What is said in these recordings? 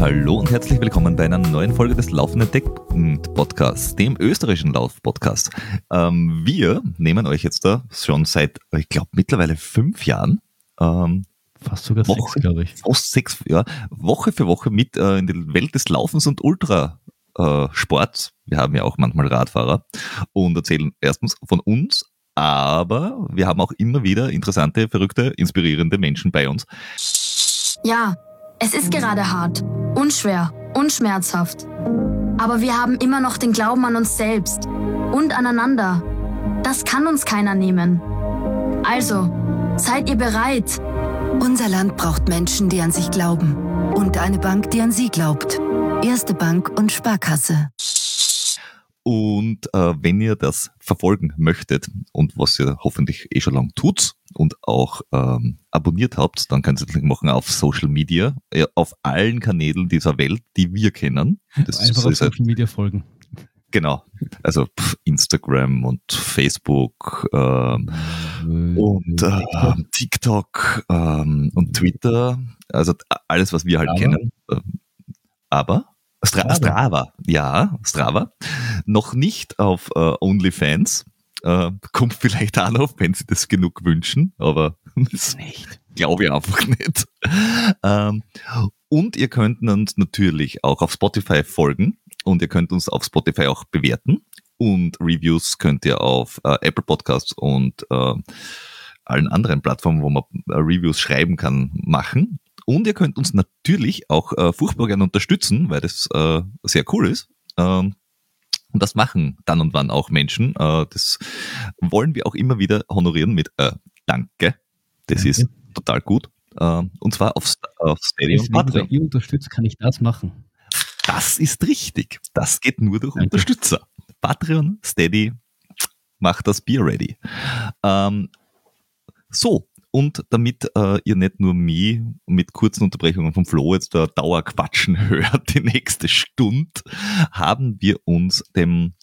Hallo und herzlich willkommen bei einer neuen Folge des Laufenden Tech Podcasts, dem österreichischen Lauf-Podcast. Ähm, wir nehmen euch jetzt da schon seit, ich glaube, mittlerweile fünf Jahren ähm, Fast sogar Woche, sechs, glaube ich. Fast sechs, ja. Woche für Woche mit äh, in die Welt des Laufens und Ultrasports. Äh, wir haben ja auch manchmal Radfahrer und erzählen erstens von uns, aber wir haben auch immer wieder interessante, verrückte, inspirierende Menschen bei uns. Ja, es ist gerade hart, unschwer und schmerzhaft. Aber wir haben immer noch den Glauben an uns selbst und aneinander. Das kann uns keiner nehmen. Also, seid ihr bereit? Unser Land braucht Menschen, die an sich glauben. Und eine Bank, die an sie glaubt. Erste Bank und Sparkasse. Und äh, wenn ihr das verfolgen möchtet und was ihr hoffentlich eh schon lang tut und auch ähm, abonniert habt, dann könnt ihr das machen auf Social Media, äh, auf allen Kanälen dieser Welt, die wir kennen. Das Einfach ist, auf Social Media folgen. Genau, also Instagram und Facebook ähm, und äh, TikTok ähm, und Twitter, also alles, was wir halt Aber? kennen. Ähm, aber Stra Strava, ja, Strava. Noch nicht auf äh, OnlyFans. Äh, kommt vielleicht auch noch, wenn Sie das genug wünschen, aber das glaube ich einfach nicht. Ähm, und ihr könnt uns natürlich auch auf Spotify folgen und ihr könnt uns auf Spotify auch bewerten. Und Reviews könnt ihr auf äh, Apple Podcasts und allen anderen Plattformen, wo man Reviews schreiben kann, machen. Und ihr könnt uns natürlich auch äh, furchtbar gerne unterstützen, weil das äh, sehr cool ist. Ähm, und das machen dann und wann auch Menschen. Äh, das wollen wir auch immer wieder honorieren mit äh, Danke. Das Danke. ist total gut. Äh, und zwar auf, auf Patreon. Wenn ihr unterstützt, kann ich das machen. Das ist richtig. Das geht nur durch Danke. Unterstützer. Patreon, Steady, macht das Bier ready. Ähm, so, und damit äh, ihr nicht nur mich mit kurzen Unterbrechungen vom Flo jetzt da Dauerquatschen hört, die nächste Stunde, haben wir uns dem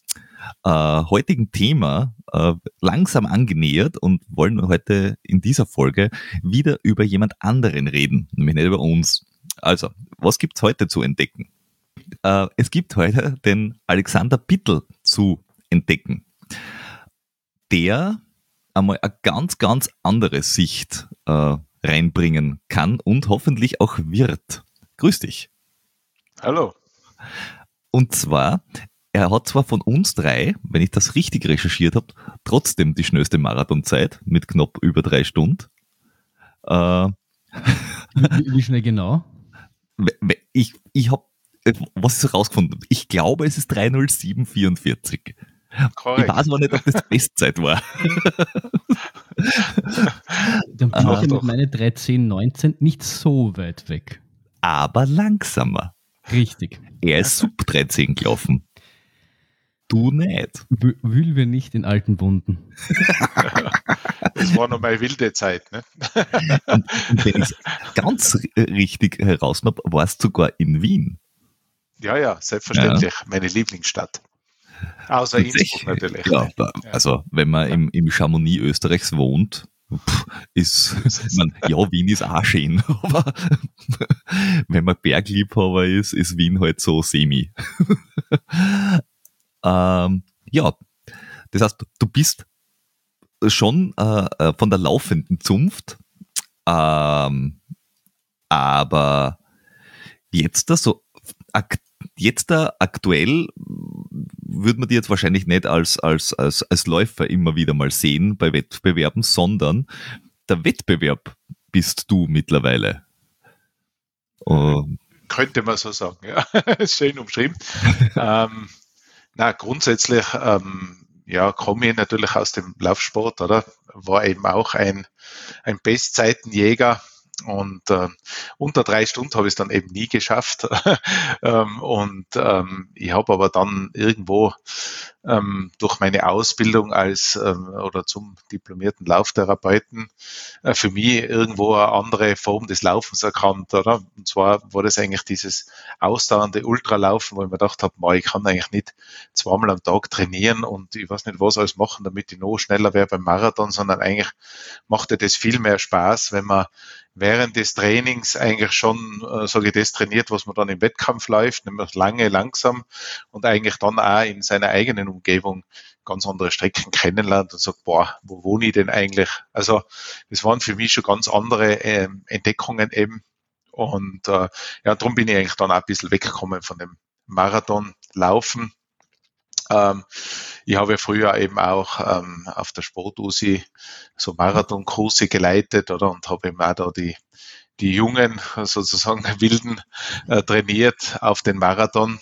äh, heutigen Thema äh, langsam angenähert und wollen heute in dieser Folge wieder über jemand anderen reden, nämlich nicht über uns. Also, was gibt's heute zu entdecken? Äh, es gibt heute den Alexander Bittel zu entdecken. Der einmal eine ganz, ganz andere Sicht äh, reinbringen kann und hoffentlich auch wird. Grüß dich. Hallo. Und zwar, er hat zwar von uns drei, wenn ich das richtig recherchiert habe, trotzdem die schnellste Marathonzeit mit knapp über drei Stunden. Äh, wie, wie, schnell genau? Ich, ich habe äh, was so rausgefunden ich glaube, es ist 30744. Korrekt. Ich weiß aber nicht, ob das die Bestzeit war. Dann bin ich mit meinen 1319 nicht so weit weg. Aber langsamer. Richtig. Er ist sub 13 gelaufen. Du nicht. Wühl wir nicht in alten Wunden. das war noch mal wilde Zeit, ne? und, und wenn ich ganz richtig heraus habe, warst du sogar in Wien. Ja, ja, selbstverständlich. Ja. Meine Lieblingsstadt. Außer Innsbruck natürlich. Ja, also wenn man im, im Chamonix Österreichs wohnt, ist, man, ja, Wien ist auch schön, aber wenn man Bergliebhaber ist, ist Wien halt so semi. ähm, ja, das heißt, du bist schon äh, äh von der laufenden Zunft, ähm, aber jetzt da so aktiv jetzt da aktuell würde man die jetzt wahrscheinlich nicht als, als, als, als Läufer immer wieder mal sehen bei Wettbewerben, sondern der Wettbewerb bist du mittlerweile. Um, Könnte man so sagen, ja. Schön umschrieben. ähm, na, grundsätzlich, ähm, ja, komme ich natürlich aus dem Laufsport, oder? War eben auch ein, ein Bestzeitenjäger Und äh, unter drei Stunden habe ich es dann eben nie geschafft. ähm, und ähm, ich habe aber dann irgendwo ähm, durch meine Ausbildung als ähm, oder zum diplomierten Lauftherapeuten äh, für mich irgendwo eine andere Form des Laufens erkannt, oder? Und zwar war das eigentlich dieses ausdauernde Ultralaufen, wo ich mir gedacht habe, ich kann eigentlich nicht zweimal am Tag trainieren und ich weiß nicht, was alles machen, damit ich noch schneller wäre beim Marathon, sondern eigentlich macht das viel mehr Spaß, wenn man während des Trainings eigentlich schon, äh, sage ich, das trainiert, was man dann im Wettkampf läuft, nämlich lange, langsam und eigentlich dann auch in seiner eigenen Umgebung ganz andere Strecken kennenlernt und sagt, boah, wo wohne ich denn eigentlich? Also das waren für mich schon ganz andere ähm, Entdeckungen eben. Und äh, ja, darum bin ich eigentlich dann auch ein bisschen weggekommen von dem Marathonlaufen ähm, ich habe früher eben auch ähm, auf der Sport-USI so Marathonkurse geleitet, oder? Und habe eben auch da die, die Jungen, sozusagen Wilden, äh, trainiert auf den Marathon.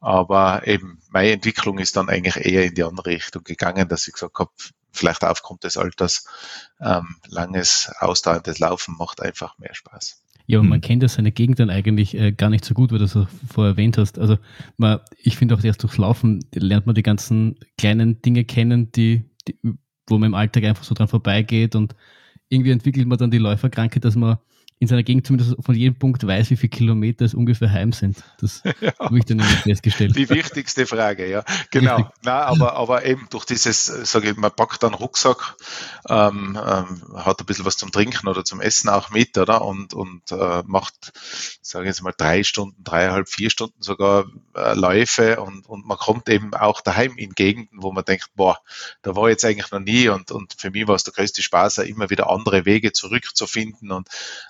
Aber eben meine Entwicklung ist dann eigentlich eher in die andere Richtung gegangen, dass ich gesagt habe, vielleicht aufgrund des Alters, ähm, langes, ausdauerndes Laufen macht einfach mehr Spaß. Ja, aber man hm. kennt ja seine Gegend dann eigentlich äh, gar nicht so gut, weil du das vorher erwähnt hast. Also man, ich finde auch erst durchs Laufen lernt man die ganzen kleinen Dinge kennen, die, die, wo man im Alltag einfach so dran vorbeigeht und irgendwie entwickelt man dann die Läuferkrankheit, dass man in seiner Gegend zumindest von jedem Punkt weiß, wie viele Kilometer es ungefähr heim sind. Das ja. habe ich dann immer festgestellt. Die wichtigste Frage, ja. Genau. Richtig. Na, aber, aber eben durch dieses, sage ich, man packt einen Rucksack, ähm, ähm, hat ein bisschen was zum Trinken oder zum Essen auch mit, oder? Und, und äh, macht, sage ich jetzt mal, drei Stunden, dreieinhalb, vier Stunden sogar äh, Läufe und, und man kommt eben auch daheim in Gegenden, wo man denkt, boah, da war ich jetzt eigentlich noch nie und, und für mich war es der größte Spaß, immer wieder andere Wege zurückzufinden und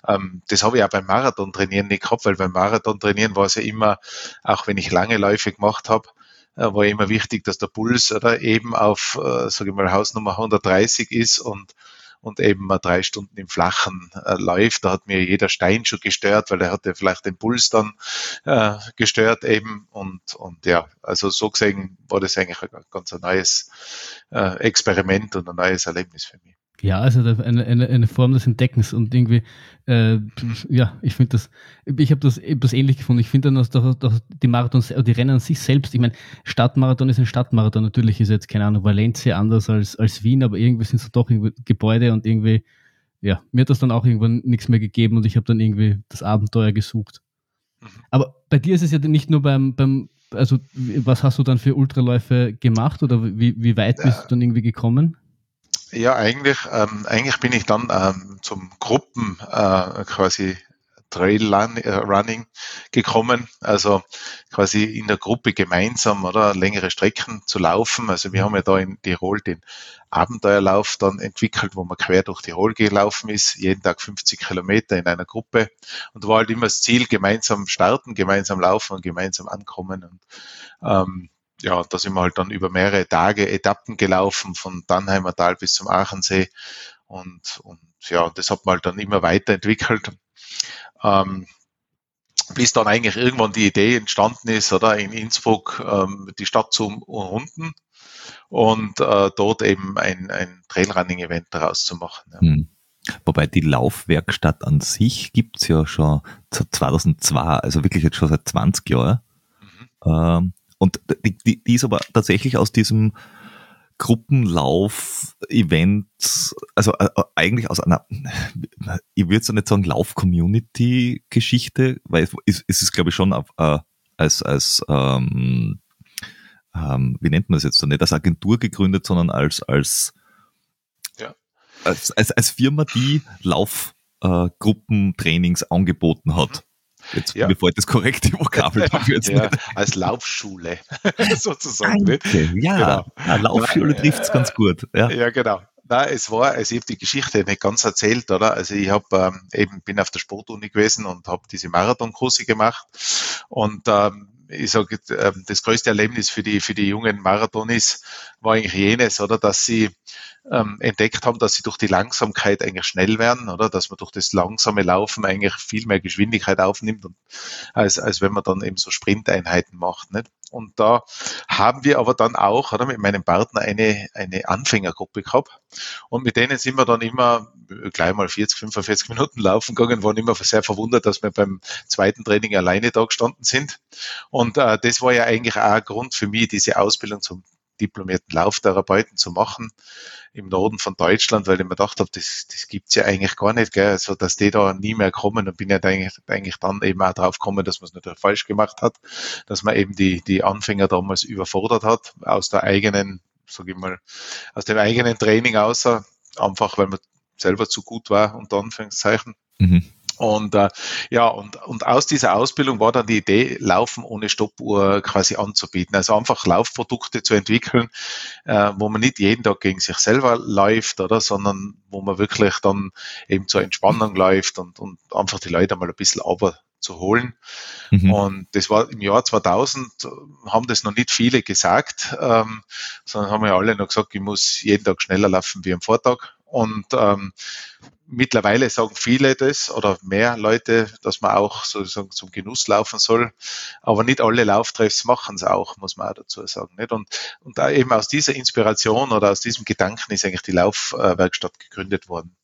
ähm, ähm, das habe ich auch beim Marathon trainieren nicht gehabt, weil beim Marathon trainieren war es ja immer, auch wenn ich lange Läufe gemacht habe, äh, war immer wichtig, dass der Puls oder eben auf, äh, sage ich mal, Hausnummer 130 ist und und eben mal drei Stunden im Flachen äh, läuft. Da hat mir jeder Stein schon gestört, weil er hatte vielleicht den Puls dann äh, gestört eben. Und, und ja, also so gesehen war das eigentlich ein ganz ein neues äh, Experiment und ein neues Erlebnis für mich. Ja, also eine, eine, eine Form des Entdeckens und irgendwie, äh, ja, ich finde das, ich habe das etwas ähnlich gefunden. Ich finde dann, dass, dass, dass die Marathons, äh, die Rennen an sich selbst, ich meine, Stadtmarathon ist ein Stadtmarathon, natürlich ist jetzt, keine Ahnung, Valencia anders als, als Wien, aber irgendwie sind es doch irgendwie Gebäude und irgendwie, ja, mir hat das dann auch irgendwann nichts mehr gegeben und ich habe dann irgendwie das Abenteuer gesucht. Mhm. Aber bei dir ist es ja nicht nur beim, beim also was hast du dann für Ultraläufe gemacht oder wie, wie weit bist du dann irgendwie gekommen? Ja, eigentlich, ähm, eigentlich bin ich dann ähm, zum Gruppen äh, quasi Trail äh, Running gekommen, also quasi in der Gruppe gemeinsam oder längere Strecken zu laufen. Also wir haben ja da in Tirol den Abenteuerlauf dann entwickelt, wo man quer durch Tirol gelaufen ist, jeden Tag 50 Kilometer in einer Gruppe und war halt immer das Ziel, gemeinsam starten, gemeinsam laufen und gemeinsam ankommen. Und ähm, ja, da sind wir halt dann über mehrere Tage Etappen gelaufen, von Dannheimer Tal bis zum Aachensee. Und, und ja, das hat man halt dann immer weiterentwickelt. Ähm, bis dann eigentlich irgendwann die Idee entstanden ist, oder in Innsbruck ähm, die Stadt zu umrunden und äh, dort eben ein, ein Trailrunning-Event daraus zu machen. Ja. Hm. Wobei die Laufwerkstatt an sich gibt's ja schon 2002, also wirklich jetzt schon seit 20 Jahren. Mhm. Ähm, und die, die, die ist aber tatsächlich aus diesem Gruppenlauf-Event, also äh, äh, eigentlich aus einer, ich würde so nicht sagen Lauf-Community-Geschichte, weil es, es ist, glaube ich, schon äh, als, als ähm, ähm, wie nennt man das jetzt so, nicht als Agentur gegründet, sondern als, als, ja. als, als, als Firma, die Laufgruppentrainings äh, angeboten hat. Jetzt ja. mir fällt das korrekte Vokabel dafür jetzt ja. Als Laufschule sozusagen. Danke. Ja, genau. Laufschule trifft es ganz gut. Ja, ja genau. Na, es war, also ich habe die Geschichte nicht ganz erzählt, oder? Also ich habe ähm, eben bin auf der Sportuni gewesen und habe diese Marathonkurse gemacht und ähm, ich sage, äh, das größte Erlebnis für die für die jungen Marathonis war eigentlich jenes, oder, dass sie ähm, entdeckt haben, dass sie durch die Langsamkeit eigentlich schnell werden, oder dass man durch das langsame Laufen eigentlich viel mehr Geschwindigkeit aufnimmt, und, als, als wenn man dann eben so Sprinteinheiten macht. Nicht? Und da haben wir aber dann auch oder, mit meinem Partner eine, eine Anfängergruppe gehabt. Und mit denen sind wir dann immer gleich mal 40, 45 Minuten laufen gegangen, waren immer sehr verwundert, dass wir beim zweiten Training alleine da gestanden sind. Und äh, das war ja eigentlich auch ein Grund für mich, diese Ausbildung zum diplomierten Lauftherapeuten zu machen im Norden von Deutschland, weil ich mir gedacht habe, das, das gibt's ja eigentlich gar nicht, gell? also dass die da nie mehr kommen und bin ja eigentlich, eigentlich dann eben auch drauf gekommen, dass man es natürlich falsch gemacht hat, dass man eben die, die Anfänger damals überfordert hat, aus der eigenen, sag ich mal, aus dem eigenen Training außer, einfach weil man selber zu gut war, unter Anführungszeichen. Mhm. Und äh, ja, und, und aus dieser Ausbildung war dann die Idee, Laufen ohne Stoppuhr quasi anzubieten. Also einfach Laufprodukte zu entwickeln, äh, wo man nicht jeden Tag gegen sich selber läuft, oder, sondern wo man wirklich dann eben zur Entspannung läuft und, und einfach die Leute mal ein bisschen aber zu holen. Mhm. Und das war im Jahr 2000, haben das noch nicht viele gesagt, ähm, sondern haben ja alle noch gesagt, ich muss jeden Tag schneller laufen wie am Vortag. Und ähm, mittlerweile sagen viele das oder mehr Leute, dass man auch sozusagen zum Genuss laufen soll. Aber nicht alle Lauftreffs machen es auch, muss man auch dazu sagen. Nicht? Und, und eben aus dieser Inspiration oder aus diesem Gedanken ist eigentlich die Laufwerkstatt gegründet worden.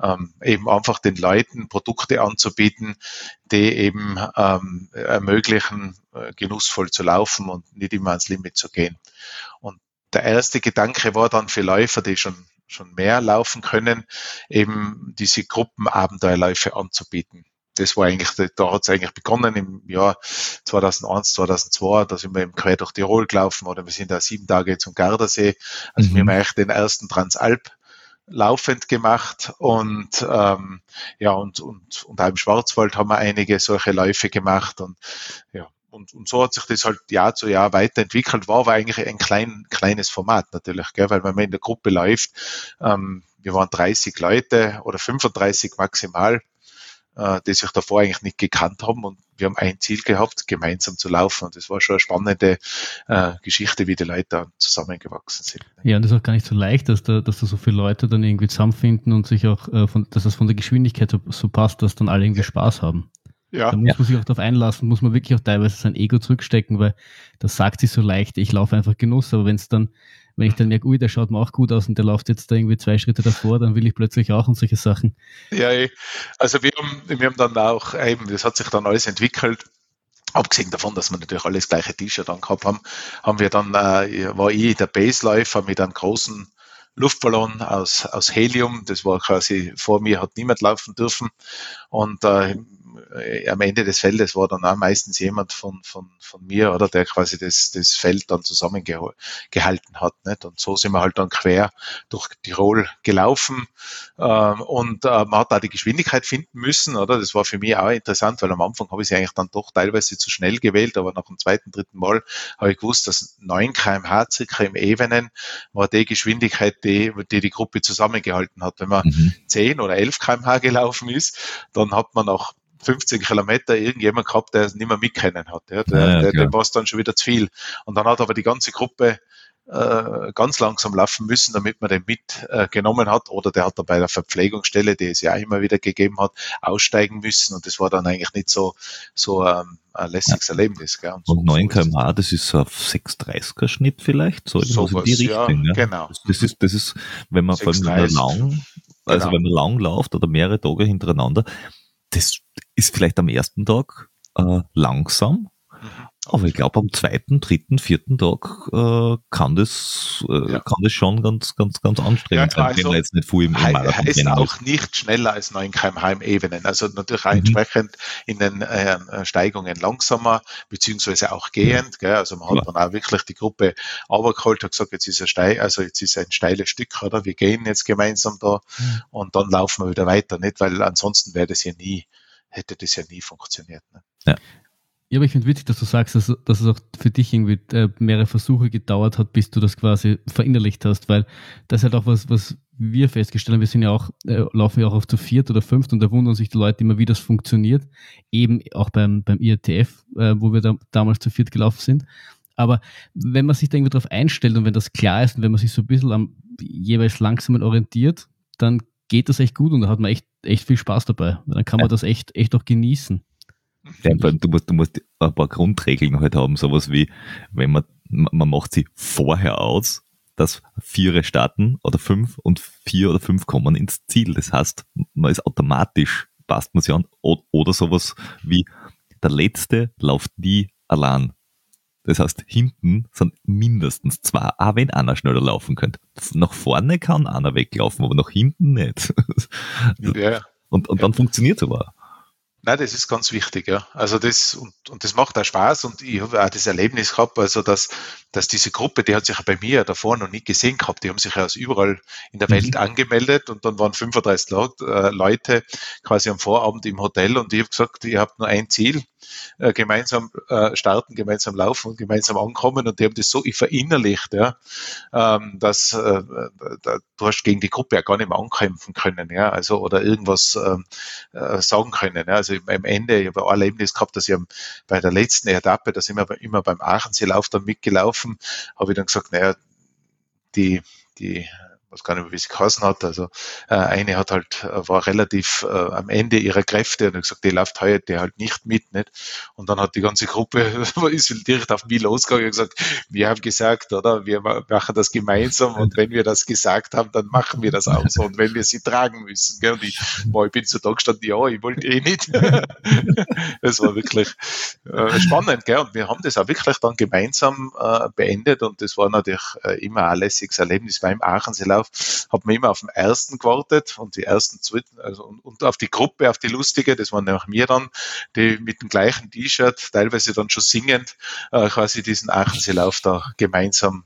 Ähm, eben einfach den Leuten Produkte anzubieten, die eben ähm, ermöglichen, äh, genussvoll zu laufen und nicht immer ans Limit zu gehen. Und der erste Gedanke war dann für Läufer, die schon schon mehr laufen können, eben diese Gruppenabenteuerläufe anzubieten. Das war eigentlich, da hat es eigentlich begonnen im Jahr 2001, 2002, da sind wir eben quer durch Tirol gelaufen oder wir sind da sieben Tage zum Gardasee. Also mhm. wir haben eigentlich den ersten Transalp laufend gemacht und ähm, ja und und und auch im Schwarzwald haben wir einige solche Läufe gemacht und ja und, und so hat sich das halt Jahr zu Jahr weiterentwickelt, war aber eigentlich ein klein, kleines Format natürlich, gell, weil wenn man in der Gruppe läuft, ähm, wir waren 30 Leute oder 35 maximal, äh, die sich davor eigentlich nicht gekannt haben und wir haben ein Ziel gehabt, gemeinsam zu laufen und das war schon eine spannende äh, Geschichte, wie die Leute da zusammengewachsen sind. Ja, und das ist auch gar nicht so leicht, dass da, dass da so viele Leute dann irgendwie zusammenfinden und sich auch, äh, von, dass das von der Geschwindigkeit so, so passt, dass dann alle irgendwie Spaß haben. Ja. Da muss man sich auch darauf einlassen, muss man wirklich auch teilweise sein Ego zurückstecken, weil das sagt sich so leicht, ich laufe einfach Genuss, aber wenn es dann, wenn ich dann merke, ui, der schaut mir auch gut aus und der läuft jetzt da irgendwie zwei Schritte davor, dann will ich plötzlich auch und solche Sachen. Ja, eh. also wir haben, wir haben dann auch eben, das hat sich dann alles entwickelt. Abgesehen davon, dass wir natürlich alles gleiche T-Shirt angehabt haben, haben wir dann, äh, war ich der Baseläufer mit einem großen Luftballon aus, aus Helium. Das war quasi vor mir, hat niemand laufen dürfen. Und äh, äh, am Ende des Feldes war dann auch meistens jemand von, von, von mir, oder der quasi das, das Feld dann zusammengehalten hat. Nicht? Und so sind wir halt dann quer durch Tirol gelaufen. Ähm, und äh, man hat da die Geschwindigkeit finden müssen, oder? Das war für mich auch interessant, weil am Anfang habe ich sie eigentlich dann doch teilweise zu schnell gewählt, aber nach dem zweiten, dritten Mal habe ich gewusst, dass 9 kmh circa im Evenen war die Geschwindigkeit, die die, die Gruppe zusammengehalten hat. Wenn man mhm. 10 oder 11 kmh gelaufen ist, dann hat man auch 15 Kilometer irgendjemand gehabt, der es nicht mehr mitkennen hat. Ja. Der, ja, der, dem war es dann schon wieder zu viel. Und dann hat aber die ganze Gruppe äh, ganz langsam laufen müssen, damit man den mitgenommen äh, hat. Oder der hat dann bei der Verpflegungsstelle, die es ja auch immer wieder gegeben hat, aussteigen müssen. Und das war dann eigentlich nicht so, so ähm, ein lässiges ja. Erlebnis. Gell? Und, so und 9 kmh, das ist auf 630er Schnitt vielleicht, so, so in die Richtung. Ja, genau. Das, ist, das ist, wenn man vor allem lang, also genau. wenn man lang läuft oder mehrere Tage hintereinander, das ist vielleicht am ersten Tag äh, langsam, mhm. aber ich glaube am zweiten, dritten, vierten Tag äh, kann das äh, ja. kann das schon ganz ganz ganz anstrengend ja, sein, also wenn man jetzt nicht viel im, im Marathon heißt auch nicht schneller als 9 kmh im Ebenen, also natürlich auch mhm. entsprechend in den äh, Steigungen langsamer beziehungsweise auch gehend, mhm. gell? also man hat ja. dann auch wirklich die Gruppe runtergeholt, hat gesagt, jetzt ist ein steil, also jetzt ist ein steiles Stück, oder wir gehen jetzt gemeinsam da mhm. und dann laufen wir wieder weiter, nicht, weil ansonsten wäre das ja nie hätte das ja nie funktioniert. Ne? Ja. Ja, aber ich finde witzig, dass du sagst, dass, dass, es auch für dich irgendwie äh, mehrere Versuche gedauert hat, bis du das quasi verinnerlicht hast, weil das ist halt auch was, was wir festgestellt haben. Wir sind ja auch, äh, laufen ja auch auf zu viert oder fünft und da wundern sich die Leute immer, wie das funktioniert. Eben auch beim, beim IRTF, äh, wo wir da, damals zu viert gelaufen sind. Aber wenn man sich da irgendwie darauf einstellt und wenn das klar ist und wenn man sich so ein bisschen am jeweils langsamen orientiert, dann geht das echt gut und da hat man echt, echt viel Spaß dabei. Dann kann man das echt, echt auch genießen. Ja, du musst, du musst ein paar Grundregeln halt haben, sowas wie, wenn man, man macht sie vorher aus, dass vier starten oder fünf und vier oder fünf kommen ins Ziel. Das heißt, man ist automatisch, passt man sich an, oder sowas wie, der Letzte läuft nie allein. Das heißt, hinten sind mindestens zwei, auch wenn einer schneller laufen könnte. Nach vorne kann einer weglaufen, aber nach hinten nicht. Ja. Und, und dann funktioniert es aber. Nein, das ist ganz wichtig, ja. Also das, und, und das macht auch Spaß und ich habe auch das Erlebnis gehabt, also dass, dass diese Gruppe, die hat sich ja bei mir davor noch nie gesehen gehabt, die haben sich ja aus überall in der Welt mhm. angemeldet und dann waren 35 äh, Leute quasi am Vorabend im Hotel und ich habe gesagt, ihr habt nur ein Ziel, äh, gemeinsam äh, starten, gemeinsam laufen und gemeinsam ankommen und die haben das so verinnerlicht, ja, ähm, dass da, du hast gegen die Gruppe ja gar nicht mehr ankämpfen können, ja, also oder irgendwas ähm, äh, sagen können. Ja. Also am Ende, ich habe ein Erlebnis gehabt, dass ich bei der letzten Etappe, da sind wir immer beim Aacheneelauf dann mitgelaufen, habe ich dann gesagt, naja, die, die was gar nicht mehr, wie sie geheißen hat. Also äh, eine hat halt, äh, war relativ äh, am Ende ihrer Kräfte und hat gesagt, die läuft heute halt nicht mit. Nicht? Und dann hat die ganze Gruppe, ist direkt auf mich losgegangen und gesagt, wir haben gesagt, oder, wir machen das gemeinsam und wenn wir das gesagt haben, dann machen wir das auch so und wenn wir sie tragen müssen. Gell? Und ich, boah, ich bin so da gestanden, ja, ich wollte eh nicht. das war wirklich äh, spannend. Gell? Und wir haben das auch wirklich dann gemeinsam äh, beendet und das war natürlich äh, immer ein lässiges Erlebnis beim Aachensee Lauf, hat man immer auf den ersten gewartet und die ersten, zweiten, also und, und auf die Gruppe, auf die lustige, das waren nämlich mir dann, die mit dem gleichen T-Shirt, teilweise dann schon singend, äh, quasi diesen Aachenseelauf da gemeinsam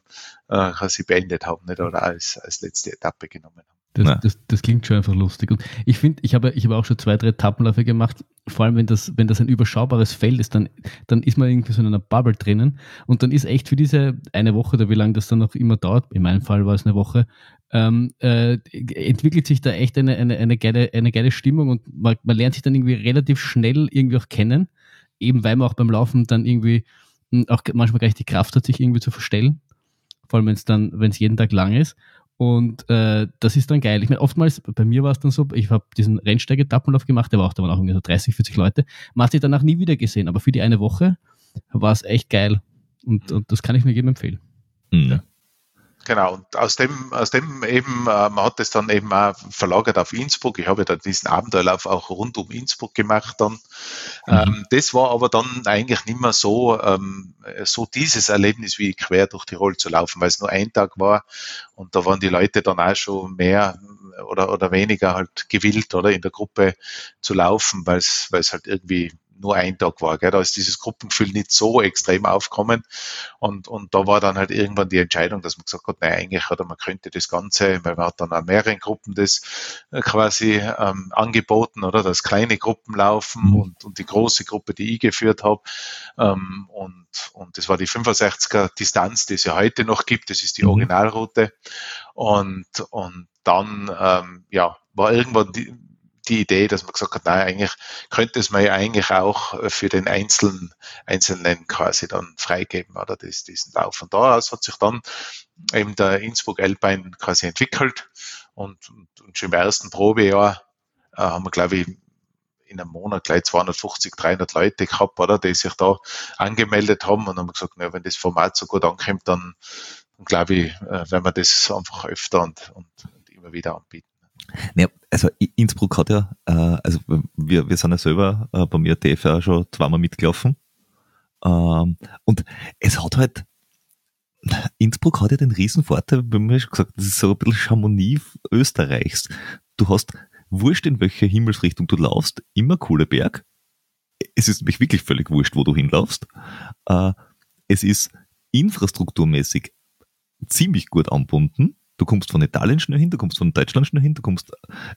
äh, quasi beendet haben, nicht? oder als, als letzte Etappe genommen haben. Das, das, das, klingt schon einfach lustig. Und ich finde, ich habe, ich habe auch schon zwei, drei Etappenläufe gemacht. Vor allem, wenn das, wenn das ein überschaubares Feld ist, dann, dann ist man irgendwie so in einer Bubble drinnen. Und dann ist echt für diese eine Woche oder wie lange das dann noch immer dauert, in meinem Fall war es eine Woche, ähm, äh, entwickelt sich da echt eine, eine, eine, geile, eine geile Stimmung und man, man lernt sich dann irgendwie relativ schnell irgendwie auch kennen. Eben weil man auch beim Laufen dann irgendwie hm, auch manchmal gleich die Kraft hat, sich irgendwie zu verstellen. Vor allem, wenn es dann, wenn es jeden Tag lang ist. Und äh, das ist dann geil. Ich meine, oftmals, bei mir war es dann so, ich habe diesen Rennsteig-Etappenlauf gemacht, der war auch, da waren auch irgendwie so 30, 40 Leute. Man hat sich danach nie wieder gesehen, aber für die eine Woche war es echt geil. Und, und das kann ich mir jedem empfehlen. Mhm. Ja. Genau, und aus dem, aus dem eben, äh, man hat es dann eben auch verlagert auf Innsbruck. Ich habe dann diesen Abenteuerlauf auch rund um Innsbruck gemacht dann. Mhm. Ähm, das war aber dann eigentlich nicht mehr so, ähm, so dieses Erlebnis wie quer durch Tirol zu laufen, weil es nur ein Tag war und da waren die Leute dann auch schon mehr oder, oder weniger halt gewillt oder in der Gruppe zu laufen, weil es, weil es halt irgendwie nur ein Tag war. Gell? Da ist dieses Gruppengefühl nicht so extrem aufkommen. Und, und da war dann halt irgendwann die Entscheidung, dass man gesagt hat, nein, eigentlich, oder man könnte das Ganze, weil man hat dann auch mehreren Gruppen das äh, quasi ähm, angeboten, oder dass kleine Gruppen laufen mhm. und, und die große Gruppe, die ich geführt habe. Ähm, und, und das war die 65er Distanz, die es ja heute noch gibt. Das ist die mhm. Originalroute. Und, und dann, ähm, ja, war irgendwann die, die Idee, dass man gesagt hat, nein, eigentlich könnte es man ja eigentlich auch äh, für den Einzelnen, Einzelnen quasi dann freigeben, oder das, diesen Lauf. Von da aus hat sich dann eben der Innsbruck Alpine quasi entwickelt und, und, und schon im ersten Probejahr äh, haben wir, glaube ich, in einem Monat gleich 250, 300 Leute gehabt, oder, die sich da angemeldet haben und haben gesagt, na, wenn das Format so gut ankommt, dann, glaube ich, äh, werden wir das einfach öfter und, und, und immer wieder anbieten. Ja, also Innsbruck hat ja, äh, also wir, wir sind ja selber äh, beim IATF ja schon zweimal mitgelaufen. Ähm, und es hat halt, Innsbruck hat ja den riesen Vorteil, wie wir schon gesagt, das ist so ein bisschen Chamonix Österreichs. Du hast wurscht in welcher Himmelsrichtung du laufst, immer coole Berg. Es ist nämlich wirklich völlig wurscht, wo du hinlaufst. Äh, es ist infrastrukturmäßig ziemlich gut anbunden Du kommst von Italien schnell hin, du kommst von Deutschland schnell hin, du kommst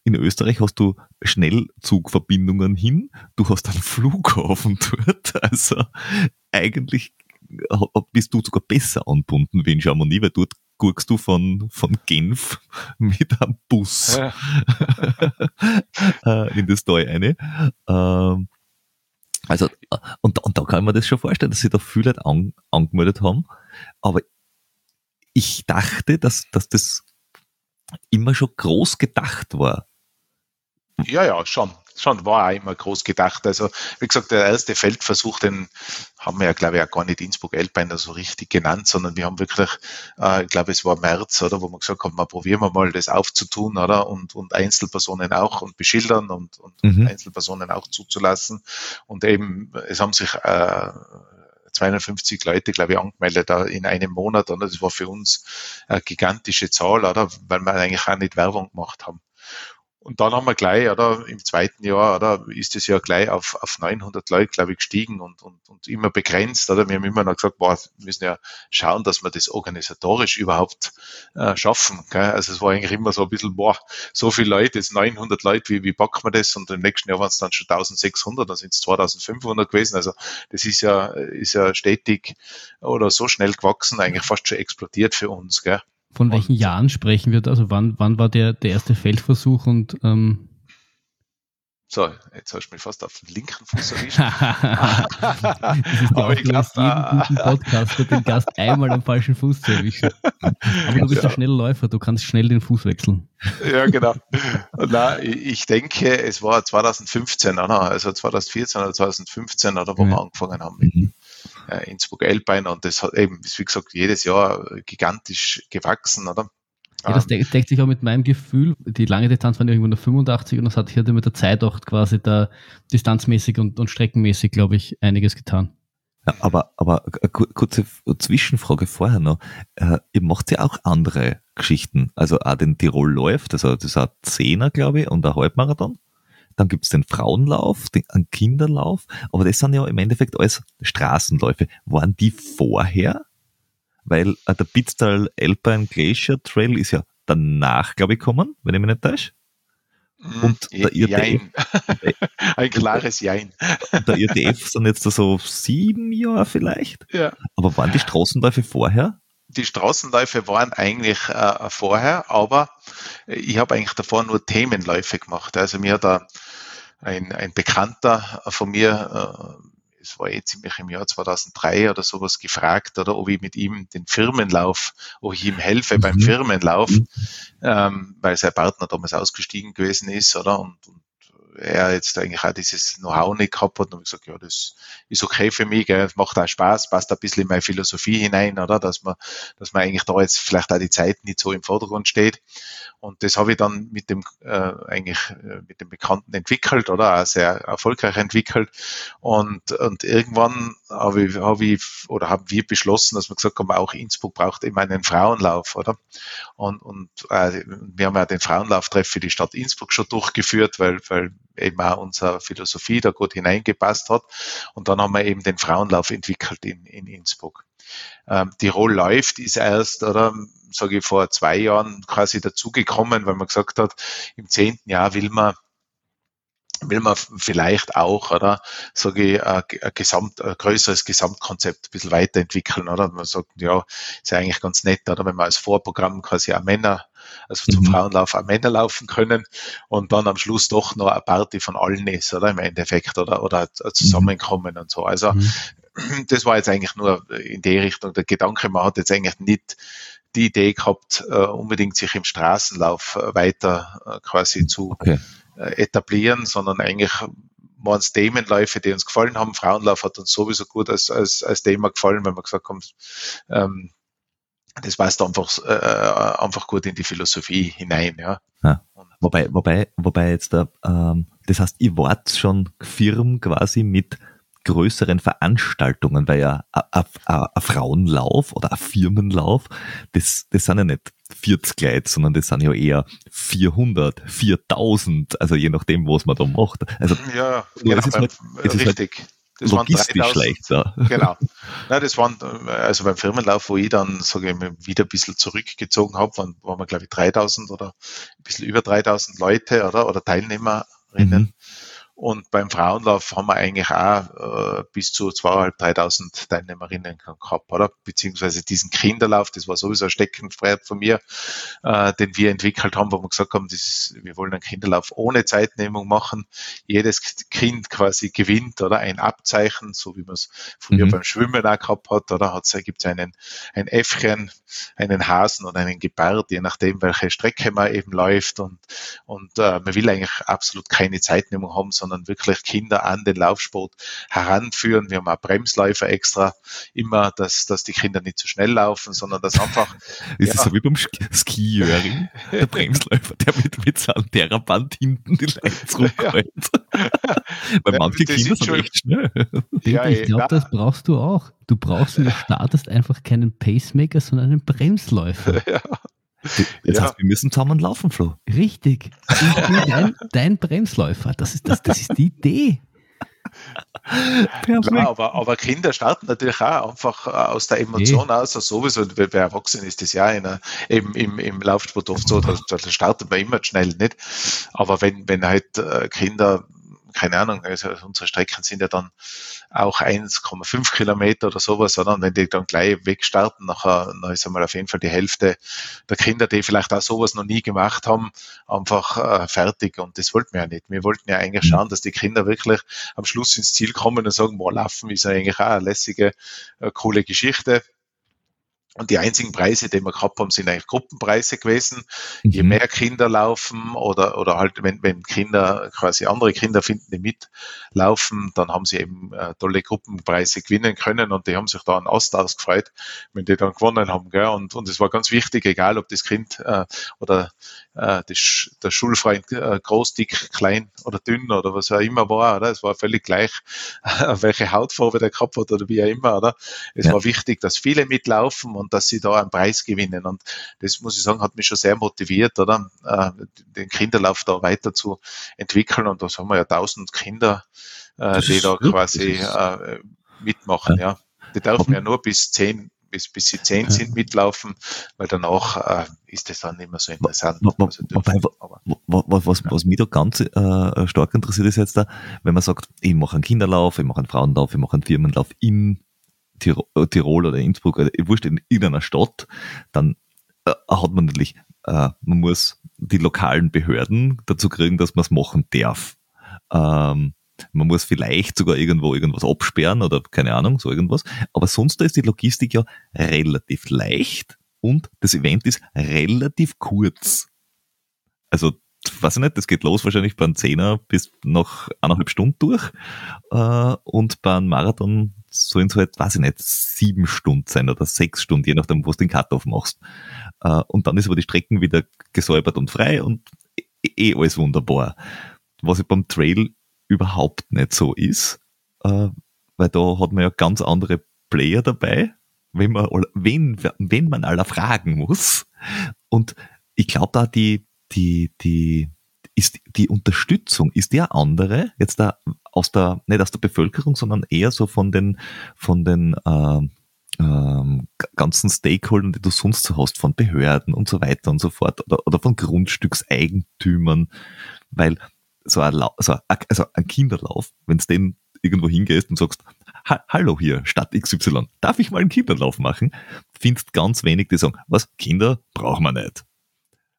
in Österreich hast du Schnellzugverbindungen hin, du hast einen Flughafen dort. Also eigentlich bist du sogar besser anbunden wie in Chamonix, weil dort guckst du von, von Genf mit einem Bus ja. Äh, in das Tal eine. Ähm, also, und, und da kann man das schon vorstellen, dass sich da viele Leute an, angemeldet haben. Aber ich dachte, dass, dass das immer schon groß gedacht war. Ja, ja, schon. schon war auch immer groß gedacht. Also, wie gesagt, der erste Feldversuch, den haben wir ja, glaube ich, auch gar nicht Innsbruck-Elbeiner so richtig genannt, sondern wir haben wirklich, äh, ich glaube, es war März, oder, wo man gesagt haben, mal probieren wir mal das aufzutun, oder, und, und Einzelpersonen auch und beschildern und, und mhm. Einzelpersonen auch zuzulassen. Und eben, es haben sich äh, 250 Leute, glaube ich, angemeldet in einem Monat. Und das war für uns eine gigantische Zahl, oder? Weil wir eigentlich auch nicht Werbung gemacht haben. Und dann haben wir gleich, oder im zweiten Jahr, oder ist es ja gleich auf, auf 900 Leute, glaube ich, gestiegen und, und, und immer begrenzt, oder? Wir haben immer noch gesagt, boah, wir müssen ja schauen, dass wir das organisatorisch überhaupt äh, schaffen. Gell? Also es war eigentlich immer so ein bisschen, boah, so viele Leute, jetzt 900 Leute, wie, wie packen wir das? Und im nächsten Jahr waren es dann schon 1600, dann sind es 2500 gewesen. Also das ist ja, ist ja stetig oder so schnell gewachsen, eigentlich fast schon explodiert für uns. Gell? Von welchen und, Jahren sprechen wir da? Also wann, wann war der, der erste Feldversuch und ähm so, jetzt hast du mich fast auf den linken Fuß erwischt. das ist Aber ich glaub, jeden guten Podcast, den Gast einmal am falschen Fuß zu erwischen. Aber du bist ja. ein schneller Läufer, du kannst schnell den Fuß wechseln. Ja, genau. Na, ich denke, es war 2015, also 2014 oder 2015, oder, wo ja. wir angefangen haben mit, mhm äh, Innsbruck-Elbein und das hat eben, ist wie gesagt, jedes Jahr gigantisch gewachsen, oder? Ja, das deckt, deckt sich auch mit meinem Gefühl. Die lange Distanz waren irgendwo nur 85 und das hat hier mit der Zeit auch quasi da distanzmäßig und, und streckenmäßig, glaube ich, einiges getan. Ja, aber, aber kurze Zwischenfrage vorher noch. Äh, ihr macht ja auch andere Geschichten. Also auch den Tirol läuft, also das ist ein Zehner, glaube ich, und ein Halbmarathon. Dann gibt's den Frauenlauf, den einen Kinderlauf, aber das sind ja im Endeffekt alles Straßenläufe. Waren die vorher? Weil äh, der Bitztal Alpine Glacier Trail ist ja danach, glaube ich, gekommen, wenn ich mich nicht täusche. Mhm. Und der IRTF, ein klares Jein. Und der IRTF sind jetzt so sieben Jahre vielleicht. Ja. Aber waren die Straßenläufe vorher? Die Straßenläufe waren eigentlich äh, vorher, aber ich habe eigentlich davor nur Themenläufe gemacht. Also mir hat da ein, ein Bekannter von mir, äh, es war jetzt ziemlich im Jahr 2003 oder sowas gefragt, oder ob ich mit ihm den Firmenlauf, ob ich ihm helfe mhm. beim Firmenlauf, mhm. ähm, weil sein Partner damals ausgestiegen gewesen ist, oder? Und, und er jetzt eigentlich auch dieses Know-how nicht gehabt hat und ich gesagt, ja, das ist okay für mich, gell, macht auch Spaß, passt ein bisschen in meine Philosophie hinein, oder, dass man, dass man eigentlich da jetzt vielleicht auch die Zeit nicht so im Vordergrund steht. Und das habe ich dann mit dem äh, eigentlich äh, mit dem Bekannten entwickelt oder auch sehr erfolgreich entwickelt. Und, und irgendwann habe ich, habe ich oder haben wir beschlossen, dass wir gesagt haben, auch Innsbruck braucht immer einen Frauenlauf, oder? Und, und äh, wir haben ja den Frauenlauftreff für die Stadt Innsbruck schon durchgeführt, weil, weil eben auch unsere Philosophie da gut hineingepasst hat. Und dann haben wir eben den Frauenlauf entwickelt in, in Innsbruck. Ähm, Tirol läuft ist erst, oder sage ich, vor zwei Jahren quasi dazugekommen, weil man gesagt hat, im zehnten Jahr will man will man vielleicht auch, oder, sage ich, ein, ein, Gesamt, ein größeres Gesamtkonzept ein bisschen weiterentwickeln, oder? Man sagt, ja, ist ja eigentlich ganz nett, oder, wenn man als Vorprogramm quasi auch Männer, also zum mhm. Frauenlauf auch Männer laufen können und dann am Schluss doch noch eine Party von allen ist, oder, im Endeffekt, oder, oder zusammenkommen mhm. und so. Also, mhm. das war jetzt eigentlich nur in die Richtung der Gedanke, man hat jetzt eigentlich nicht die Idee gehabt, äh, unbedingt sich im Straßenlauf äh, weiter äh, quasi zu okay. Äh, etablieren, sondern eigentlich waren es Themenläufe, die uns gefallen haben. Frauenlauf hat uns sowieso gut als, als, als Thema gefallen, weil wir gesagt haben, ähm, das passt einfach, äh, einfach gut in die Philosophie hinein. Ja. ja. Wobei, wobei, wobei jetzt da, ähm, das heißt, ihr wart schon Firmen quasi mit größeren Veranstaltungen, weil ja ein Frauenlauf oder ein Firmenlauf, das, das sind ja nicht 40 Leute, sondern das sind ja eher 400, 4000, also je nachdem, was man da macht. Also, ja, das ist halt, das richtig. Ist halt das logistisch waren 3000, schlechter. Genau. Nein, das waren, also beim Firmenlauf, wo ich dann, sage ich wieder ein bisschen zurückgezogen habe, waren, waren wir, glaube ich, 3000 oder ein bisschen über 3000 Leute oder, oder Teilnehmerinnen. Mhm. Und beim Frauenlauf haben wir eigentlich auch äh, bis zu 2.500, 3.000 Teilnehmerinnen gehabt, oder? Beziehungsweise diesen Kinderlauf, das war sowieso ein Steckenpferd von mir, äh, den wir entwickelt haben, wo wir gesagt haben, das ist, wir wollen einen Kinderlauf ohne Zeitnehmung machen. Jedes Kind quasi gewinnt, oder? Ein Abzeichen, so wie man es früher mhm. beim Schwimmen auch gehabt hat, oder? Gibt es einen, ein Äffchen, einen Hasen oder einen Gebärd, je nachdem, welche Strecke man eben läuft und, und äh, man will eigentlich absolut keine Zeitnehmung haben, sondern wirklich Kinder an den Laufsport heranführen. Wir haben auch Bremsläufer extra immer, dass, dass die Kinder nicht zu schnell laufen, sondern dass einfach. ist ja, das so wie beim Skijöring? Der Bremsläufer, der mit, mit seinem Terraband hinten die Leine zurückhält. Weil ja, manche Kinder sind echt schnell. Ja, ich glaube, das brauchst du auch. Du brauchst, wenn du startest, einfach keinen Pacemaker, sondern einen Bremsläufer. Ja. Jetzt ja. heißt, wir müssen zusammen laufen, Flo. Richtig. dein, dein Bremsläufer. Das ist, das, das ist die Idee. Klar, aber, aber Kinder starten natürlich auch einfach äh, aus der Emotion hey. aus, also sowieso, bei Erwachsenen ist das ja in einer, eben im, im Laufsport oft so, da, da startet man immer schnell nicht. Aber wenn, wenn halt äh, Kinder keine Ahnung, also unsere Strecken sind ja dann auch 1,5 Kilometer oder sowas, sondern wenn die dann gleich wegstarten, nachher, dann ist einmal auf jeden Fall die Hälfte der Kinder, die vielleicht auch sowas noch nie gemacht haben, einfach äh, fertig. Und das wollten wir ja nicht. Wir wollten ja eigentlich schauen, dass die Kinder wirklich am Schluss ins Ziel kommen und sagen, boah, Laufen ist ja eigentlich auch eine lässige, äh, coole Geschichte. Und die einzigen Preise, die wir gehabt haben, sind eigentlich Gruppenpreise gewesen. Mhm. Je mehr Kinder laufen oder, oder halt, wenn, wenn Kinder quasi andere Kinder finden, die mitlaufen, dann haben sie eben äh, tolle Gruppenpreise gewinnen können und die haben sich da an Ast ausgefreut, wenn die dann gewonnen haben. Gell? Und, und es war ganz wichtig, egal ob das Kind äh, oder äh, das, der Schulfreund äh, groß, dick, klein oder dünn oder was auch immer war, oder? Es war völlig gleich, welche Hautfarbe der gehabt hat oder wie auch immer, oder? Es ja. war wichtig, dass viele mitlaufen und dass sie da einen Preis gewinnen. Und das muss ich sagen, hat mich schon sehr motiviert, oder? Äh, den Kinderlauf da weiter zu entwickeln. Und da haben wir ja tausend Kinder, äh, die da quasi äh, mitmachen, ja. Die dürfen ja nur bis zehn bis, bis sie zehn sind mitlaufen, weil danach äh, ist das dann nicht mehr so interessant. Also Wobei, was, was, was mich da ganz äh, stark interessiert ist jetzt da, wenn man sagt, ich mache einen Kinderlauf, ich mache einen Frauenlauf, ich mache einen Firmenlauf in äh, Tirol oder Innsbruck oder wurscht in irgendeiner Stadt, dann äh, hat man natürlich, äh, man muss die lokalen Behörden dazu kriegen, dass man es machen darf. Ähm, man muss vielleicht sogar irgendwo irgendwas absperren oder keine Ahnung, so irgendwas. Aber sonst ist die Logistik ja relativ leicht und das Event ist relativ kurz. Also weiß ich nicht, das geht los wahrscheinlich beim Zehner bis nach eineinhalb Stunden durch. Äh, und beim Marathon sollen es halt, weiß ich nicht, sieben Stunden sein oder sechs Stunden, je nachdem, wo du den Cut-Off machst. Äh, und dann ist aber die Strecken wieder gesäubert und frei und eh, eh alles wunderbar. Was ich beim Trail überhaupt nicht so ist, äh, weil da hat man ja ganz andere Player dabei, wenn man, wenn, wenn man aller fragen muss. Und ich glaube da die, die, die, ist die Unterstützung, ist der andere, jetzt da aus der, nicht aus der Bevölkerung, sondern eher so von den, von den äh, ähm, ganzen Stakeholdern, die du sonst so hast, von Behörden und so weiter und so fort, oder, oder von Grundstückseigentümern, weil so ein, so ein, also ein Kinderlauf, wenn du den irgendwo hingehst und sagst, hallo hier, Stadt XY, darf ich mal einen Kinderlauf machen? Findest ganz wenig, die sagen, was, Kinder brauchen wir nicht.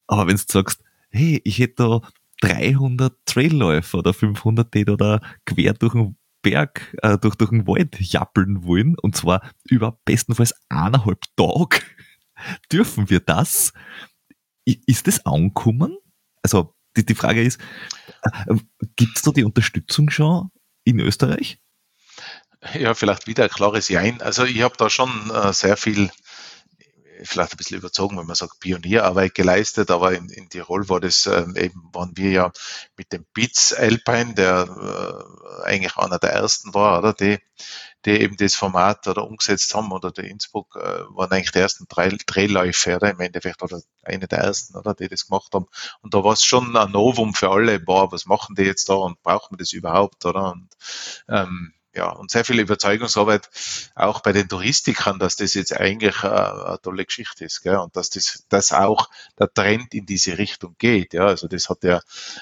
Aber wenn du sagst, hey, ich hätte da 300 Trailläufer oder 500, die da, da quer durch den Berg, äh, durch, durch den Wald jappeln wollen, und zwar über bestenfalls eineinhalb Tage, dürfen wir das? Ist das ankommen? Also, die, die Frage ist, äh, gibt es da die Unterstützung schon in Österreich? Ja, vielleicht wieder ein klares Jein. Also ich habe da schon äh, sehr viel vielleicht ein bisschen überzogen, wenn man sagt Pionierarbeit geleistet, aber in, in Tirol war das ähm, eben, waren wir ja mit dem BITS Alpine, der äh, eigentlich einer der ersten war, oder die, die eben das Format oder umgesetzt haben, oder der Innsbruck äh, waren eigentlich die ersten drei Drehläufe, oder im Endeffekt, oder eine der ersten, oder die das gemacht haben. Und da war es schon ein Novum für alle, boah, was machen die jetzt da und brauchen wir das überhaupt, oder? Und ähm, ja, und sehr viel Überzeugungsarbeit auch bei den Touristikern, dass das jetzt eigentlich äh, eine tolle Geschichte ist, gell? und dass das, dass auch der Trend in diese Richtung geht. Ja, also das hat ja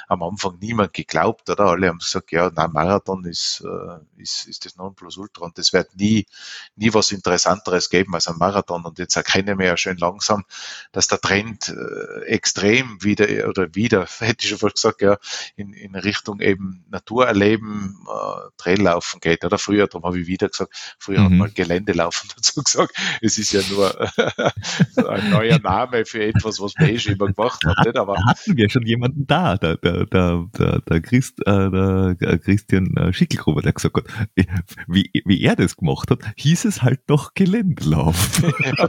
am Anfang niemand geglaubt, oder? Alle haben gesagt, ja, na, Marathon ist, äh, ist, ist das Nonplusultra und das wird nie, nie was Interessanteres geben als ein Marathon. Und jetzt erkennen wir ja schön langsam, dass der Trend äh, extrem wieder oder wieder, hätte ich schon fast gesagt, ja, in, in Richtung eben Natur erleben, äh, Traillaufen geht. Oder früher, darum habe ich wieder gesagt, früher mhm. hat man Geländelaufen dazu gesagt. Es ist ja nur ein neuer Name für etwas, was man eh schon immer gemacht hat. Nicht? Aber hatten wir schon jemanden da, der, der, der, der, der, Christ, äh, der Christian äh, Schickelgruber, der gesagt hat, wie, wie er das gemacht hat, hieß es halt noch Geländelauf. ja.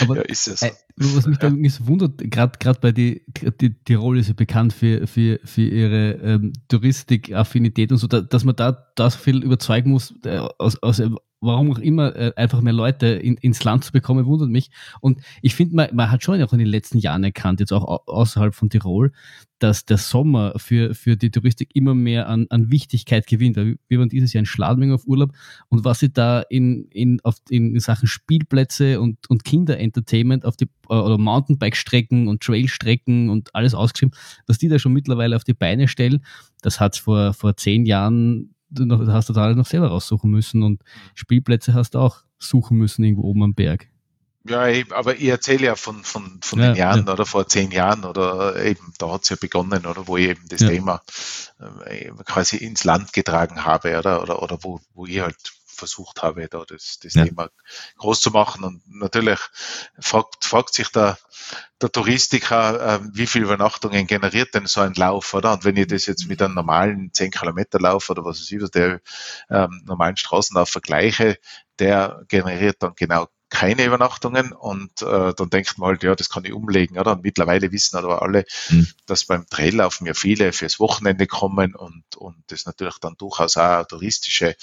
Aber, ja, ist es. Was mich ja. dann so wundert, gerade bei die, die Tirol ist ja bekannt für, für, für ihre ähm, Touristik-Affinität und so, da, dass man da, da so viel überzeugen muss, äh, aus, aus warum auch immer, äh, einfach mehr Leute in, ins Land zu bekommen, wundert mich. Und ich finde, man, man hat schon auch in den letzten Jahren erkannt, jetzt auch außerhalb von Tirol, dass der Sommer für, für die Touristik immer mehr an, an Wichtigkeit gewinnt. Wir waren dieses Jahr in Schladming auf Urlaub und was sie da in, in, auf, in Sachen Spielplätze und, und Kinderentertainment auf die, äh, oder Mountainbike-Strecken und Trail-Strecken und alles ausgeschrieben, was die da schon mittlerweile auf die Beine stellen, das hat vor, vor zehn Jahren du hast du da noch selber raussuchen müssen und Spielplätze hast du auch suchen müssen irgendwo oben am Berg. Ja, aber ich erzähle ja von, von, von ja, den Jahren ja. oder vor zehn Jahren oder eben, da hat es ja begonnen, oder wo ich eben das ja. Thema äh, quasi ins Land getragen habe, oder, oder, oder wo, wo ich halt versucht habe, da das, das Thema groß zu machen. Und natürlich fragt, fragt sich der, der Touristiker, äh, wie viel Übernachtungen generiert denn so ein Lauf, oder? Und wenn ich das jetzt mit einem normalen 10 Kilometer Lauf oder was weiß ich, der ähm, normalen Straßenlauf vergleiche, der generiert dann genau keine Übernachtungen und äh, dann denkt man halt, ja, das kann ich umlegen, oder? Und mittlerweile wissen aber alle, mhm. dass beim Traillaufen ja viele fürs Wochenende kommen und, und das natürlich dann durchaus auch touristische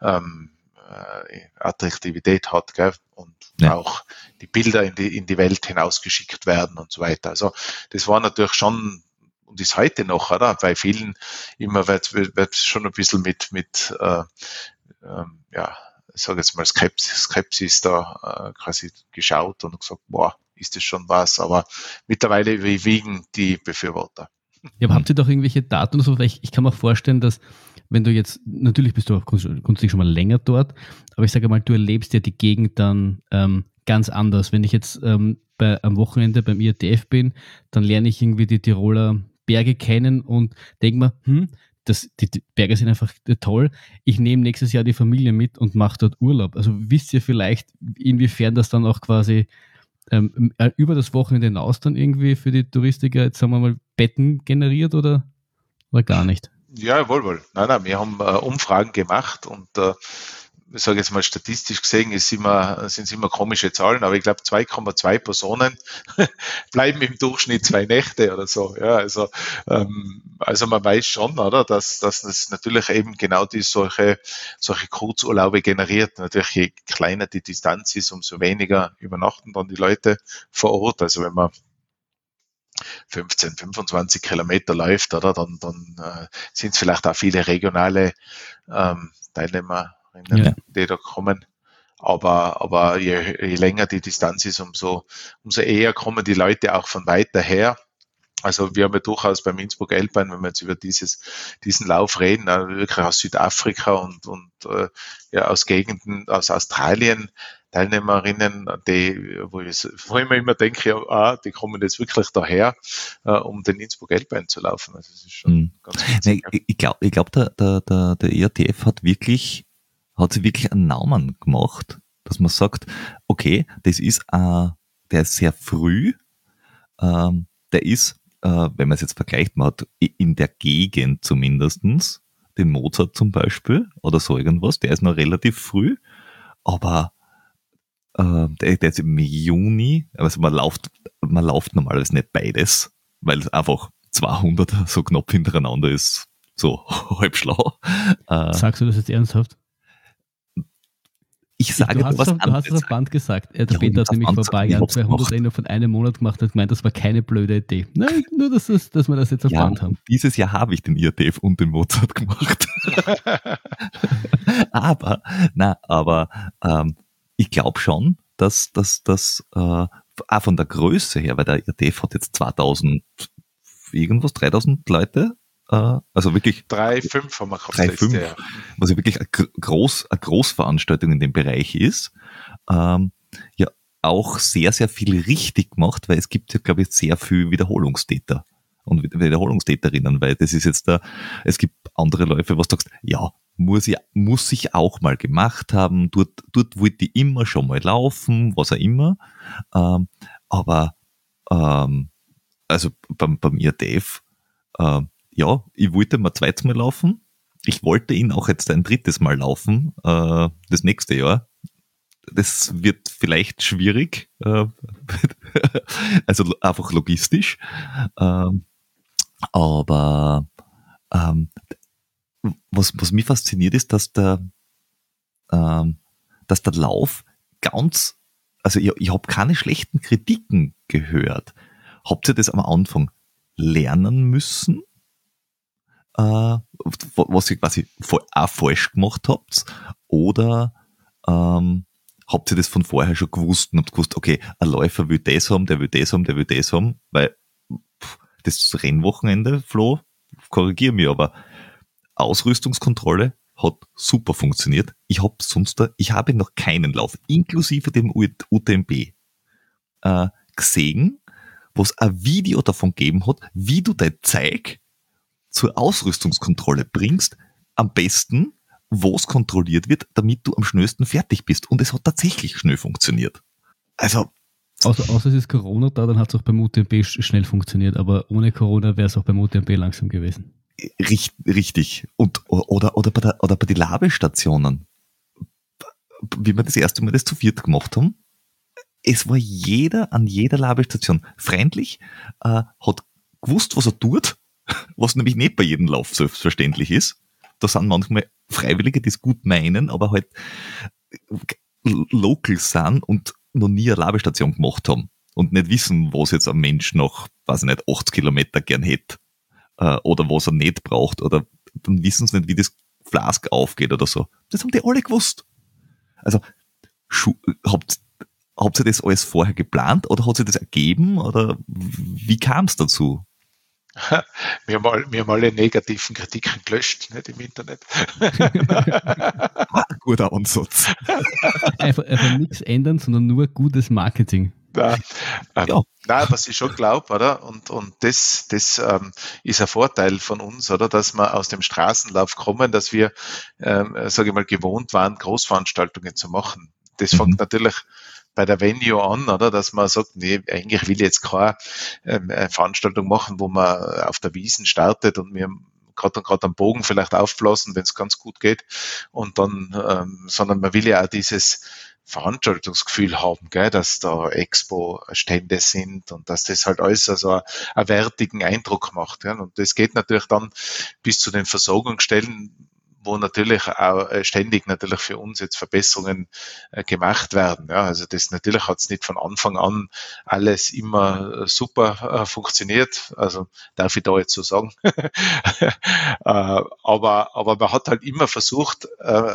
ähm, äh, Attraktivität hat gell? und ja. auch die Bilder in die, in die Welt hinausgeschickt werden und so weiter. Also das war natürlich schon und ist heute noch, oder? Bei vielen immer wird, wird schon ein bisschen mit, mit äh, ähm, ja, ich sage jetzt mal Skepsis, Skepsis da äh, quasi geschaut und gesagt, boah, ist das schon was? Aber mittlerweile überwiegen die Befürworter. Ja, aber habt ihr doch irgendwelche Daten oder so? Ich, ich kann mir vorstellen, dass wenn du jetzt, natürlich bist du grundsätzlich schon mal länger dort, aber ich sage mal, du erlebst ja die Gegend dann ähm, ganz anders. Wenn ich jetzt ähm, bei, am Wochenende beim IATF bin, dann lerne ich irgendwie die Tiroler Berge kennen und denke mir, hm, das, die, Berge sind einfach toll. Ich nehme nächstes Jahr die Familie mit und mache dort Urlaub. Also wisst ihr vielleicht, inwiefern das dann auch quasi ähm, äh, über das Wochenende hinaus dann irgendwie für die Touristiker, jetzt sagen wir mal, Betten generiert oder, oder gar nicht? Ja, wohl, wohl. Nein, nein, wir haben äh, Umfragen gemacht und äh, ich sage jetzt mal statistisch gesehen ist immer, sind es immer komische Zahlen, aber ich glaube 2,2 Personen bleiben im Durchschnitt zwei Nächte oder so. Ja, also, ähm, also man weiß schon, oder, dass, dass das natürlich eben genau die solche, solche Kurzurlaube generiert. Natürlich, je kleiner die Distanz ist, umso weniger übernachten dann die Leute vor Ort. Also wenn man 15, 25 Kilometer läuft, oder dann, dann äh, sind es vielleicht auch viele regionale ähm, Teilnehmer ja. die da kommen. Aber, aber je, je länger die Distanz ist, umso, umso eher kommen die Leute auch von weiter her. Also wir haben ja durchaus beim Innsbruck Alpine, wenn wir jetzt über dieses, diesen Lauf reden, wirklich aus Südafrika und, und äh, ja, aus Gegenden, aus Australien, Teilnehmerinnen, die, wo ich, wo ich mir immer denke, ja, ah, die kommen jetzt wirklich daher, äh, um den Innsbruck Alpine zu laufen. Also das ist schon mhm. ganz witzig, nee, Ich glaube, ich glaub, der, der, der, der ERTF hat wirklich hat sie wirklich einen Namen gemacht, dass man sagt, okay, das ist, äh, der ist sehr früh, ähm, der ist, äh, wenn man es jetzt vergleicht, man hat in der Gegend zumindestens den Mozart zum Beispiel oder so irgendwas, der ist noch relativ früh, aber der, der ist im Juni, also man läuft, man läuft normalerweise nicht beides, weil es einfach 200 so knapp hintereinander ist, so halb schlau. Äh, Sagst du das jetzt ernsthaft? ich sage du hast, was du hast es auf Band gesagt. Der Ja, Peter hat auf nämlich vor ein paar Jahren hab's 200 gemacht. innerhalb von einem Monat gemacht und gemeint, das war keine blöde Idee. Nein, nur, dass, das, dass wir das jetzt auf Ja, Band haben. dieses Jahr habe ich den IATF und den Mozart gemacht. aber, na, aber ähm, ich glaube schon, dass dass das äh, auch von der Größe her, weil der IATF hat jetzt 2000 irgendwas, 3000 Leute, äh, also wirklich Drei, fünf haben wir gehabt. Drei, fünf. Jahr. was ja wirklich eine, gr- groß, eine Großveranstaltung in dem Bereich ist, ähm, ja auch sehr, sehr viel richtig gemacht, weil es gibt ja, glaube ich, sehr viel Wiederholungstäter und Wi- Wiederholungstäterinnen, weil das ist jetzt da, es gibt andere Läufe, was du sagst, ja, muss ich, muss ich auch mal gemacht haben, dort, dort wollte ich immer schon mal laufen, was auch immer, ähm, aber ähm, also beim, beim IRTF, äh, ja, ich wollte mal zweites Mal laufen, ich wollte ihn auch jetzt ein drittes Mal laufen, äh, das nächste Jahr. Das wird vielleicht schwierig, äh, also einfach logistisch. Ähm, aber ähm, was, was mich fasziniert ist, dass der, ähm, dass der Lauf ganz, also ich, ich habe keine schlechten Kritiken gehört. Habt ihr das am Anfang lernen müssen? äh, was ihr quasi auch falsch gemacht habt? Oder ähm, habt ihr das von vorher schon gewusst und habt gewusst, okay, ein Läufer will das haben, der will das haben, der will das haben, weil pff, das Rennwochenende, Flo, korrigier mich, aber Ausrüstungskontrolle hat super funktioniert. Ich habe sonst, da, ich habe noch keinen Lauf, inklusive dem UTMB, äh, gesehen, wo es ein Video davon gegeben hat, wie du dein Zeug zur Ausrüstungskontrolle bringst, am besten, wo es kontrolliert wird, damit du am schnellsten fertig bist. Und es hat tatsächlich schnell funktioniert. Also, Außer, außer es ist Corona da, dann hat es auch beim UTMB sch- schnell funktioniert, aber ohne Corona wäre es auch beim UTMB langsam gewesen. Richt, richtig. Und, oder, oder bei der, oder bei den Labestationen. Wie wir das erste Mal das zu viert gemacht haben, es war jeder an jeder Labestation freundlich, äh, hat gewusst, was er tut, was nämlich nicht bei jedem Lauf selbstverständlich ist. Da sind manchmal Freiwillige, die es gut meinen, aber halt local sind und noch nie eine Labestation gemacht haben und nicht wissen, was jetzt ein Mensch nach, weiß ich nicht, 80 Kilometer gern hätte äh, oder was er nicht braucht oder dann wissen sie nicht, wie das Flask aufgeht oder so. Das haben die alle gewusst. Also Schu habt, habt ihr das alles vorher geplant oder hat sich das ergeben oder wie kam es dazu? Wir haben, all, wir haben alle negativen Kritiken gelöscht, nicht im Internet. Ah, guter Ansatz. Einfach, einfach nichts ändern, sondern nur gutes Marketing. Nein, ähm, Ja. nein, was ich schon glaube, oder? Und, und das, das ähm, ist ein Vorteil von uns, oder? Dass wir aus dem Straßenlauf kommen, dass wir, ähm, sage ich mal, gewohnt waren, Großveranstaltungen zu machen. Das Mhm. fängt natürlich bei der Venue an, oder? Dass man sagt, nee, eigentlich will ich jetzt keine ähm, äh, Veranstaltung machen, wo man auf der Wiesen startet und wir gerade gerade am Bogen vielleicht aufblasen, wenn es ganz gut geht. Und dann, ähm, sondern man will ja auch dieses Veranstaltungsgefühl haben, gell, dass da Expo-Stände sind und dass das halt alles also einen, wertigen Eindruck macht. Ja. Und das geht natürlich dann bis zu den Versorgungsstellen, wo natürlich auch äh, ständig natürlich für uns jetzt Verbesserungen äh, gemacht werden. Ja, also das natürlich hat es nicht von Anfang an alles immer äh, super funktioniert. Also darf ich da jetzt so sagen. aber, aber man hat halt immer versucht,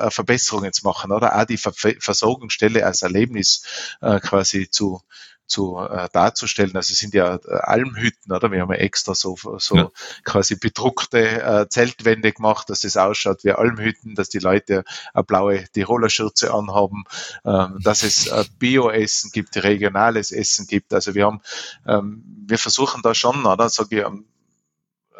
Verbesserungen zu machen, oder? Auch die Ver Versorgungsstelle als Erlebnis quasi zu zu äh, darzustellen. Also es sind ja äh, Almhütten, oder? Wir haben ja extra so, so Ja. quasi bedruckte äh, Zeltwände gemacht, dass das ausschaut wie Almhütten, dass die Leute eine blaue Tiroler-Schürze anhaben, ähm, dass es äh, Bio-Essen gibt, regionales Essen gibt. Also wir haben, ähm, wir versuchen da schon, oder? Sage ich, am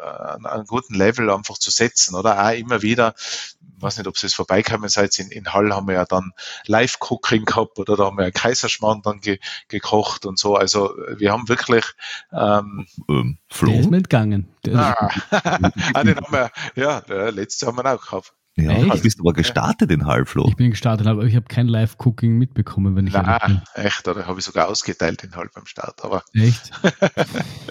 an einem guten Level einfach zu setzen, oder? Auch immer wieder, ich weiß nicht, ob Sie es vorbeikommen seid, in, in Hall haben wir ja dann Live-Cooking gehabt, oder da haben wir ja Kaiserschmarrn dann ge, gekocht und so. Also wir haben wirklich ähm, Ähm, Der ist Flo? mir entgangen. Der, ah, ah, den haben wir, ja, der letzte haben wir auch gehabt. Ja, Echt? du bist aber gestartet in Halbfloh. Ich bin gestartet, aber ich habe kein Live-Cooking mitbekommen, wenn ich Nein, echt, oder habe ich sogar ausgeteilt in Halb beim Start. Aber echt?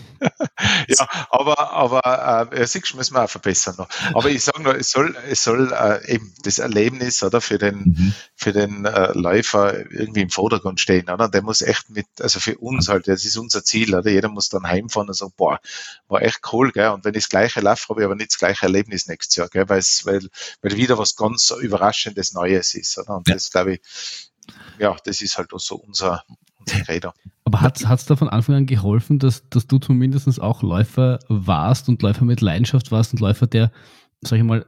ja, aber, aber äh, siehst du, müssen wir auch verbessern noch. Aber ich sage nur, es soll, es soll äh, eben das Erlebnis oder für den, mhm. für den äh, Läufer irgendwie im Vordergrund stehen. Oder? Der muss echt mit, also für uns halt, das ist unser Ziel, oder? Jeder muss dann heimfahren und sagen, boah, war echt cool, gell? Und wenn ich das gleiche laufe, habe ich aber nicht das gleiche Erlebnis nächstes Jahr, gell? Weil's, weil, weil wieder was ganz Überraschendes Neues ist. Oder? Und ja. das glaube ich, ja, das ist halt so unser, unser Credo. Aber hat es da von Anfang an geholfen, dass, dass du zumindest auch Läufer warst und Läufer mit Leidenschaft warst und Läufer, der, sag ich mal,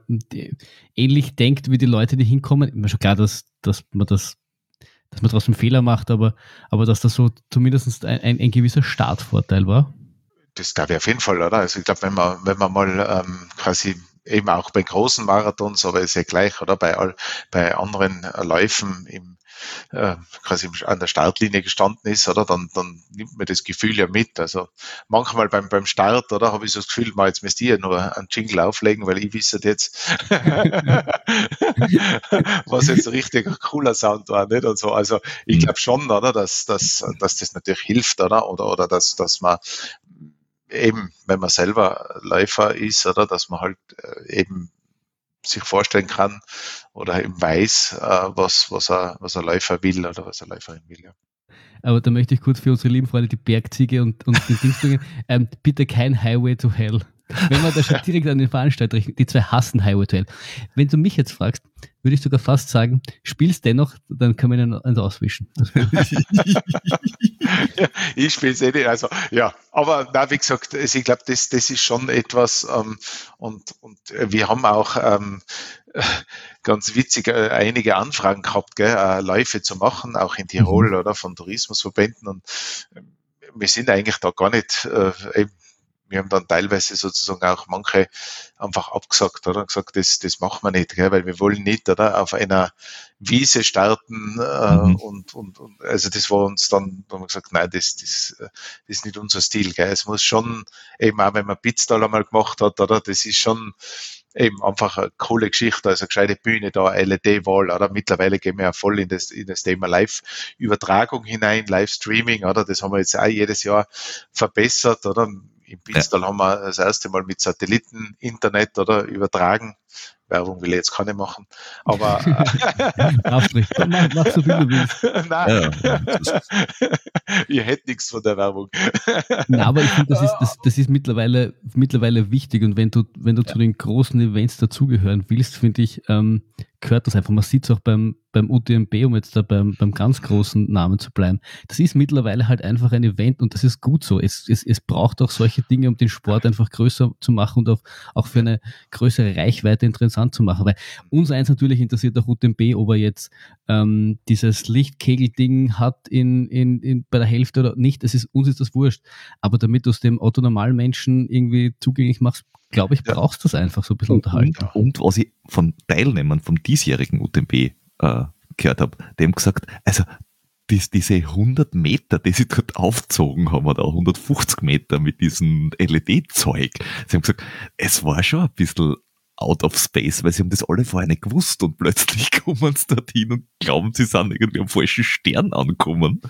ähnlich denkt wie die Leute, die hinkommen? Immer schon klar, dass, dass man das dass man trotzdem Fehler macht, aber, aber dass das so zumindest ein, ein, ein gewisser Startvorteil war? Das glaube ich auf jeden Fall, oder? Also ich glaube, wenn man, wenn man mal ähm, quasi eben auch bei großen Marathons, aber ist ja gleich, oder? Bei, all, bei anderen Läufen im, äh, quasi an der Startlinie gestanden ist, oder? Dann, dann nimmt man das Gefühl ja mit. Also manchmal beim, beim Start, oder? Habe ich so das Gefühl, mal jetzt müsst ihr nur einen Jingle auflegen, weil ich wisse jetzt, was jetzt richtig ein cooler Sound war, nicht? Und so. Also ich mhm. glaube schon, oder? Dass, dass, dass das natürlich hilft, oder? Oder, oder dass, dass man eben, wenn man selber Läufer ist, oder dass man halt äh, eben sich vorstellen kann oder eben weiß, äh, was, was, er, was ein Läufer will oder was eine Läuferin will. Ja. Aber da möchte ich kurz für unsere lieben Freunde die Bergziege und, und den Dings. Ähm, bitte kein Highway to Hell. Wenn man da schon direkt an den Veranstalter richtet, die zwei hassen Highway to Hell. Wenn du mich jetzt fragst, würde ich sogar fast sagen, spielst dennoch, dann kann man ihn auswischen. ja, ich spiele es eh nicht. Also ja, aber na, wie gesagt, ich glaube, das, das ist schon etwas ähm, und, und wir haben auch ähm, ganz witzig äh, einige Anfragen gehabt, gell, äh, Läufe zu machen, auch in Tirol mhm. oder von Tourismusverbänden und äh, wir sind eigentlich da gar nicht äh, eben wir haben dann teilweise sozusagen auch manche einfach abgesagt, oder? Gesagt, das, das machen wir nicht, gell? weil wir wollen nicht, oder? Auf einer Wiese starten, äh, mhm. und, und, und, also das war uns dann, da haben wir gesagt, nein, das, das, das ist nicht unser Stil, gell? Es muss schon, eben auch wenn man Pitztal einmal gemacht hat, oder? Das ist schon, eben einfach eine coole Geschichte, also eine gescheite Bühne da, LED-Wall, oder? Mittlerweile gehen wir ja voll in das, in das Thema Live-Übertragung hinein, Live-Streaming, oder? Das haben wir jetzt auch jedes Jahr verbessert, oder? Im Pinstal ja. haben wir das erste Mal mit Satelliten-Internet oder übertragen. Werbung will ich jetzt keine machen, aber Darfst nicht. Mach, mach so viel du willst. Nein, ja. ihr hättet nichts von der Werbung. Nein, aber ich finde, das ist, das, das ist mittlerweile, mittlerweile wichtig und wenn du, wenn du ja. zu den großen Events dazugehören willst, finde ich, ähm, gehört das einfach. Man sieht es auch beim, beim UTMB, um jetzt da beim, beim ganz großen Namen zu bleiben. Das ist mittlerweile halt einfach ein Event und das ist gut so. Es, es, es braucht auch solche Dinge, um den Sport einfach größer zu machen und auch, auch für eine größere Reichweite interessant zu machen. Weil uns eins natürlich interessiert auch UTMB, ob er jetzt ähm, dieses Lichtkegel-Ding hat in, in, in, bei der Hälfte oder nicht. Das ist, uns ist das wurscht. Aber damit du es dem Otto-Normalmenschen irgendwie zugänglich machst, glaube ich, brauchst du das einfach so ein bisschen unterhalten. Und, und, was ich von Teilnehmern vom diesjährigen UTMB äh, gehört habe, dem gesagt, also dies, diese 100 Meter, die sie dort aufgezogen haben, oder 150 Meter mit diesem LED-Zeug, sie haben gesagt, es war schon ein bisschen out of space, weil sie haben das alle vorher nicht gewusst und plötzlich kommen sie dorthin und glauben, sie sind irgendwie am falschen Stern angekommen.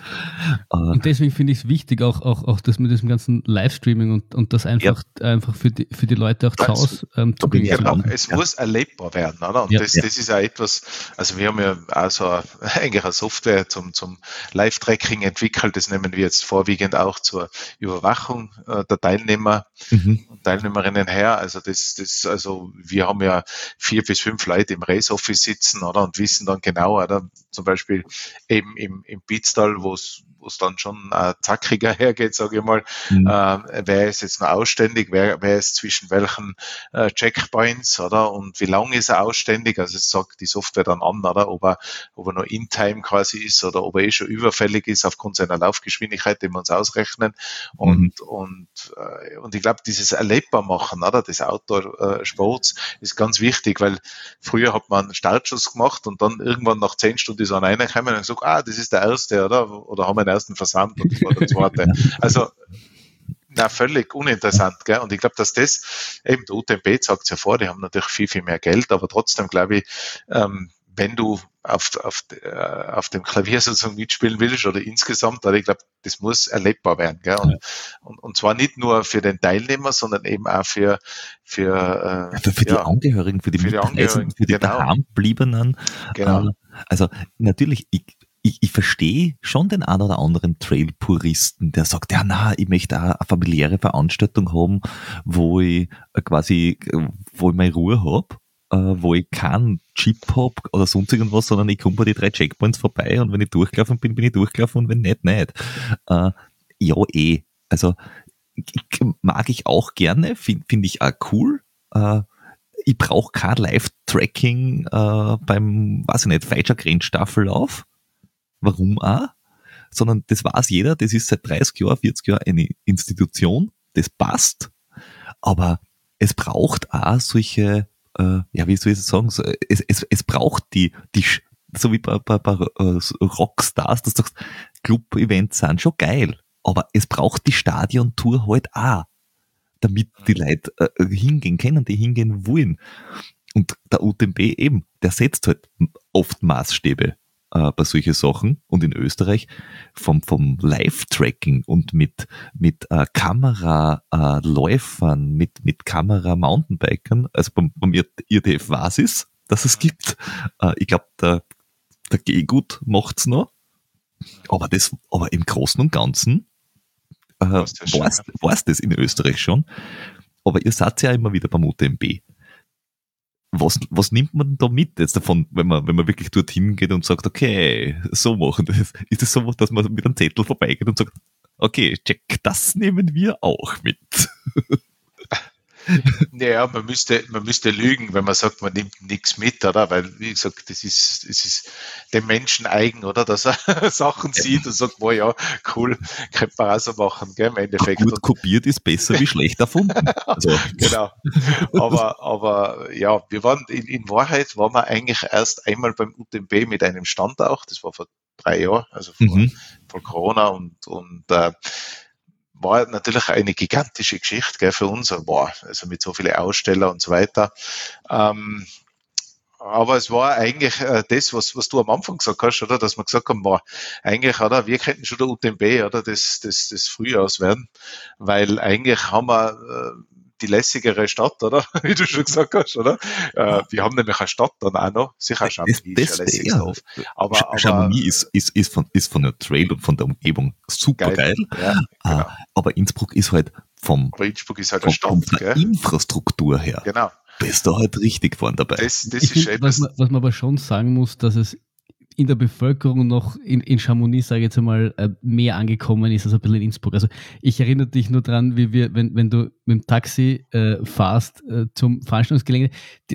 Äh, und deswegen finde ich es wichtig, auch, auch, auch das mit diesem ganzen Livestreaming und, und das einfach, ja. einfach für, die, für die Leute auch zu Hause ähm, zugänglich zu machen. Es ja. muss erlebbar werden, oder? Und ja, das, das ist ja etwas, also wir haben ja auch so eine, eigentlich eine Software zum, zum Live-Tracking entwickelt, das nehmen wir jetzt vorwiegend auch zur Überwachung äh, der Teilnehmer mhm. und Teilnehmerinnen her. Also das, das, also wir wir haben ja vier bis fünf Leute im Race Office sitzen, oder, und wissen dann genau, oder, zum Beispiel eben im, im Pitztal, wo es wo es dann schon äh, zackiger hergeht, sage ich mal. Mhm. Äh, wer ist jetzt noch ausständig, wer, wer ist zwischen welchen äh, Checkpoints, oder? Und wie lang ist er ausständig? Also es sagt die Software dann an, oder? Ob er, ob er nur in-time quasi ist oder ob er eh schon überfällig ist aufgrund seiner Laufgeschwindigkeit, die wir uns ausrechnen. Und, mhm. und, äh, und ich glaube, dieses erlebbar machen, oder? Des Outdoor-Sports ist ganz wichtig, weil früher hat man einen Startschuss gemacht und dann irgendwann nach zehn Stunden ist einer reingekommen und gesagt, ah, das ist der erste, oder? Oder haben wir den ersten Versand und das war der zweite. Also na, völlig uninteressant. Gell? Und ich glaube, dass das, eben der UTMB sagt es ja vor, die haben natürlich viel, viel mehr Geld, aber trotzdem glaube ich, ähm, wenn du auf, auf, äh, auf dem Klavier sozusagen mitspielen willst oder insgesamt, aber ich glaube, das muss erlebbar werden. Gell? Und, ja. und, und zwar nicht nur für den Teilnehmer, sondern eben auch für, für, äh, für, für ja, die Angehörigen, für die für die, Angehörigen, für die genau. daheimbliebenen. Genau. Äh, also natürlich, ich, ich, ich verstehe schon den einen oder anderen Trail-Puristen, der sagt, ja, na, ich möchte auch eine familiäre Veranstaltung haben, wo ich quasi, wo ich meine Ruhe habe äh, wo ich keinen Chip hab oder sonst irgendwas, sondern ich komme bei die drei Checkpoints vorbei und wenn ich durchgelaufen bin, bin ich durchgelaufen und wenn nicht, nicht. Äh, ja, eh. Also mag ich auch gerne, finde find ich auch cool. Äh, ich brauche kein Live-Tracking äh, beim, weiß ich nicht, falscher Grenzstaffellauf. Warum auch? Sondern das weiß jeder, das ist seit 30 Jahren, 40 Jahren eine Institution, das passt. Aber es braucht auch solche äh, ja, wie soll ich sagen, so, es, es, es braucht die, die, so wie bei, bei, bei uh, Rockstars, dass du sagst, Club-Events sind schon geil, aber es braucht die Stadiontour halt auch, damit die Leute äh, hingehen können, die hingehen wollen. Und der UTMB eben, der setzt halt oft Maßstäbe äh, bei solchen Sachen und in Österreich vom, vom Live-Tracking und mit, mit äh, Kameraläufern, äh, mit, mit Kamera-Mountainbikern, also beim, beim IRTF weiß es, dass es gibt. Äh, ich glaube, der, der Gehgut macht's noch. Aber das, aber im Großen und Ganzen äh, weiß das in Österreich schon. Aber ihr seid ja immer wieder beim UTMB was, was nimmt man da mit jetzt davon, wenn man, wenn man wirklich dorthin geht und sagt, okay, so machen das? Ist es so, dass man mit einem Zettel vorbeigeht und sagt, okay, check, das nehmen wir auch mit? Naja, man müsste, man müsste lügen, wenn man sagt, man nimmt nichts mit, oder? Weil, wie gesagt, das ist, das ist dem Menschen eigen, oder? Dass er Sachen sieht und sagt, boah, ja, cool, könnte man auch so machen, gell, im Endeffekt. Gut kopiert ist besser wie schlecht erfunden. Also. genau. Aber, aber, ja, wir waren, in, in Wahrheit waren wir eigentlich erst einmal beim UTMB mit einem Stand auch, das war vor drei Jahren, also vor, mhm. vor Corona und, und, äh, war natürlich eine gigantische Geschichte gell, für uns, boah, also mit so vielen Aussteller und so weiter. Ähm, aber es war eigentlich äh, das, was, was du am Anfang gesagt hast, oder? Dass wir gesagt haben, boah, eigentlich, oder? Wir könnten schon der UTMB, oder? Das, das, das Frühjahrs werden. Weil eigentlich haben wir, äh, die lässigere Stadt, oder? Wie du schon gesagt hast, oder? Äh, wir haben nämlich eine Stadt dann auch noch. Sicher Chamonix ist ja lässig ja. Aber, aber Chamonix ist, ist, ist, von, ist von der Trail und von der Umgebung super geil. geil. Ja, ah, genau. Aber Innsbruck ist halt vom, aber Innsbruck ist halt eine Stadt, von der Infrastruktur her. Genau. Bist du halt richtig vorne dabei. Das, das ist find, was, man, was man aber schon sagen muss, dass es in der Bevölkerung noch in, in Chamonix, sage ich jetzt einmal, äh, mehr angekommen ist als ein bisschen in Innsbruck. Also ich erinnere dich nur dran, wie wir, wenn, wenn du mit dem Taxi äh, fahrst äh, zum Veranstaltungsgelände,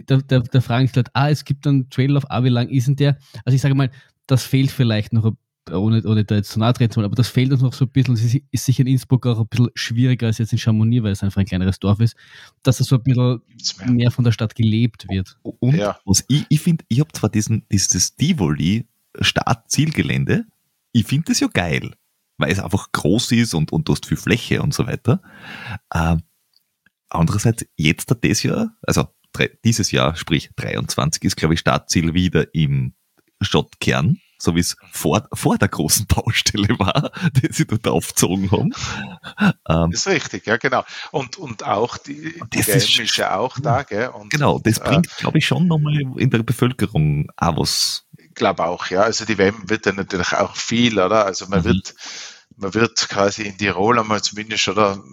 da, da, da fragen sich Leute, ah, es gibt einen Trail auf ah, wie lang ist denn der? Also ich sage mal, das fehlt vielleicht noch, ohne, ohne da jetzt zu nahe treten, aber das fehlt uns noch so ein bisschen. Es ist, ist sicher in Innsbruck auch ein bisschen schwieriger als jetzt in Chamonix, weil es einfach ein kleineres Dorf ist, dass es so ein bisschen mehr von der Stadt gelebt wird. Und ja. was ich, ich finde, ich habe zwar diesen, dieses Tivoli Start-Zielgelände. Ich finde das ja geil, weil es einfach groß ist und, und du hast viel Fläche und so weiter. Äh, andererseits, jetzt das Jahr, also dieses Jahr, sprich 23, ist, glaube ich, Startziel wieder im Stadtkern, so wie es vor, vor der großen Baustelle war, die sie dort aufgezogen haben. Ähm, das ist richtig, ja, genau. Und, und auch die, die WM ist, ist, ja auch da, gell? Und, genau, das äh, bringt, glaube ich, schon nochmal in der Bevölkerung auch was glaube auch, ja. Also die WM wird dann natürlich auch viel, oder? Also man mhm. wird, man wird quasi in Tirol einmal zumindest, oder?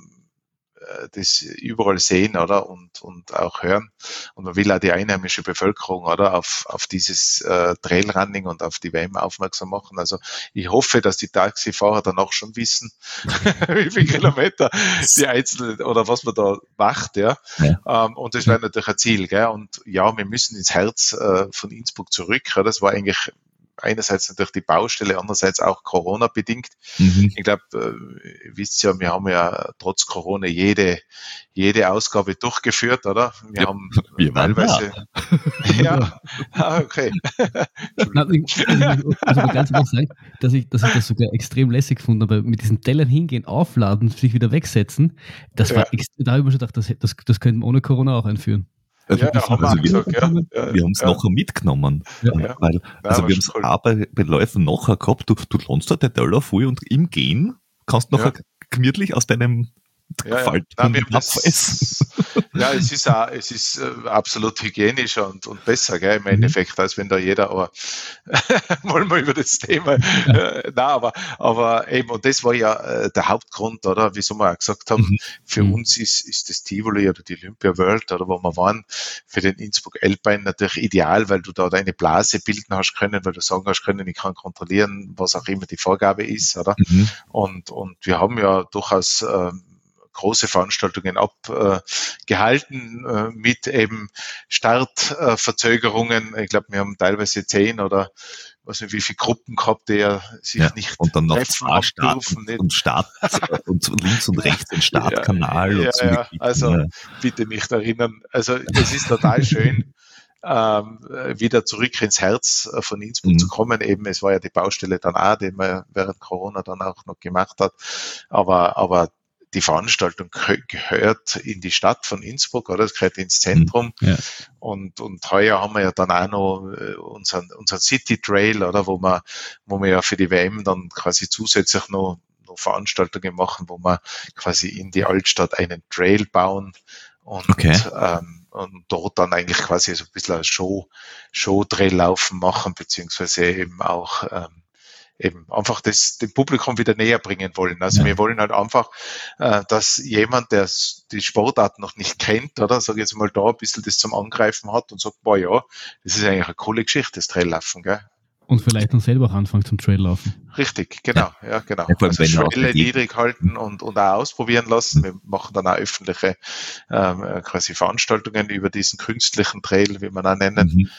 Äh, das überall sehen, oder? Und, und auch hören. Und man will auch die einheimische Bevölkerung, oder? Auf, auf dieses äh, Trailrunning und auf die WM aufmerksam machen. Also ich hoffe, dass die Taxifahrer dann auch schon wissen, wie viele Kilometer die einzelnen oder was man da macht, ja. ja. Ähm, und das wäre natürlich ein Ziel, gell? Und ja, wir müssen ins Herz äh, von Innsbruck zurück. Ja? Das war eigentlich einerseits natürlich die Baustelle, andererseits auch Corona bedingt. Mhm. Ich glaube, äh, ihr wisst ja, wir haben ja trotz Corona jede, jede Ausgabe durchgeführt, oder? Wir ja, haben wir teilweise. Ja, ah, okay. Nein, ich, also ganz ehrlich sagen, dass ich, dass ich das sogar extrem lässig gefunden habe, mit diesen Tellern hingehen, aufladen, sich wieder wegsetzen. Das war, ja. da habe ich mir schon gedacht, das, das, das könnten wir ohne Corona auch einführen. Also ja, haben also wir, gesagt, ja, wir haben es ja. nachher mitgenommen. Weil, also wir haben es auch bei, Läufen nachher gehabt, du, du lohnst da den Teller voll und im Gehen kannst du nachher gemütlich aus deinem ja, ja. Nein, das, ja, es ist auch, es ist äh, absolut hygienischer und, und besser, gell, im mhm. Endeffekt, als wenn da jeder, aber wollen wir über das Thema. Äh, nein, aber, aber eben, und das war ja äh, der Hauptgrund, oder, wieso wir auch gesagt haben, mhm. für mhm. uns ist, ist das Tivoli oder die Olympia World, oder wo wir waren, für den Innsbruck Alpine natürlich ideal, weil du da deine Blase bilden hast können, weil du sagen hast können, ich kann kontrollieren, was auch immer die Vorgabe ist, oder? Mhm. Und, und wir haben ja durchaus, ähm, große Veranstaltungen abgehalten äh, äh, mit eben Startverzögerungen. ich glaube, wir haben teilweise zehn oder was nicht, wie viele Gruppen gehabt, die ja sich ja, nicht und dann noch Start und, und Start und links und rechts den Startkanal. Ja, ja, ja, also bitte nicht erinnern. Also es ist total schön. Ähm, wieder zurück ins Herz von Innsbruck mhm. zu kommen. Eben, es war ja die Baustelle dann auch, die man während Corona dann auch noch gemacht hat. Aber, aber die Veranstaltung gehört in die Stadt von Innsbruck, oder? Es gehört ins Zentrum. Mhm. Ja. Und, und heuer haben wir ja dann auch noch äh, unseren, unseren City Trail, oder? Wo wir, wo wir ja für die WM dann quasi zusätzlich noch, noch Veranstaltungen machen, wo wir quasi in die Altstadt einen Trail bauen und, okay. ähm, und dort dann eigentlich quasi so ein bisschen ein Show, Show-Trail laufen machen, beziehungsweise eben auch ähm, eben einfach das dem Publikum wieder näher bringen wollen. Also ja. wir wollen halt einfach, äh, dass jemand, der die Sportart noch nicht kennt, oder sage jetzt mal da ein bisschen das zum Angreifen hat und sagt, boah ja, das ist eigentlich eine coole Geschichte, das Traillaufen, gell? Und vielleicht dann selber auch anfangen zum Traillaufen. Richtig, genau, ja, ja genau. Ja, also Schwelle niedrig halten und, und auch ausprobieren lassen. Wir machen dann auch öffentliche ähm, quasi Veranstaltungen über diesen künstlichen Trail, wie man auch nennen. Mhm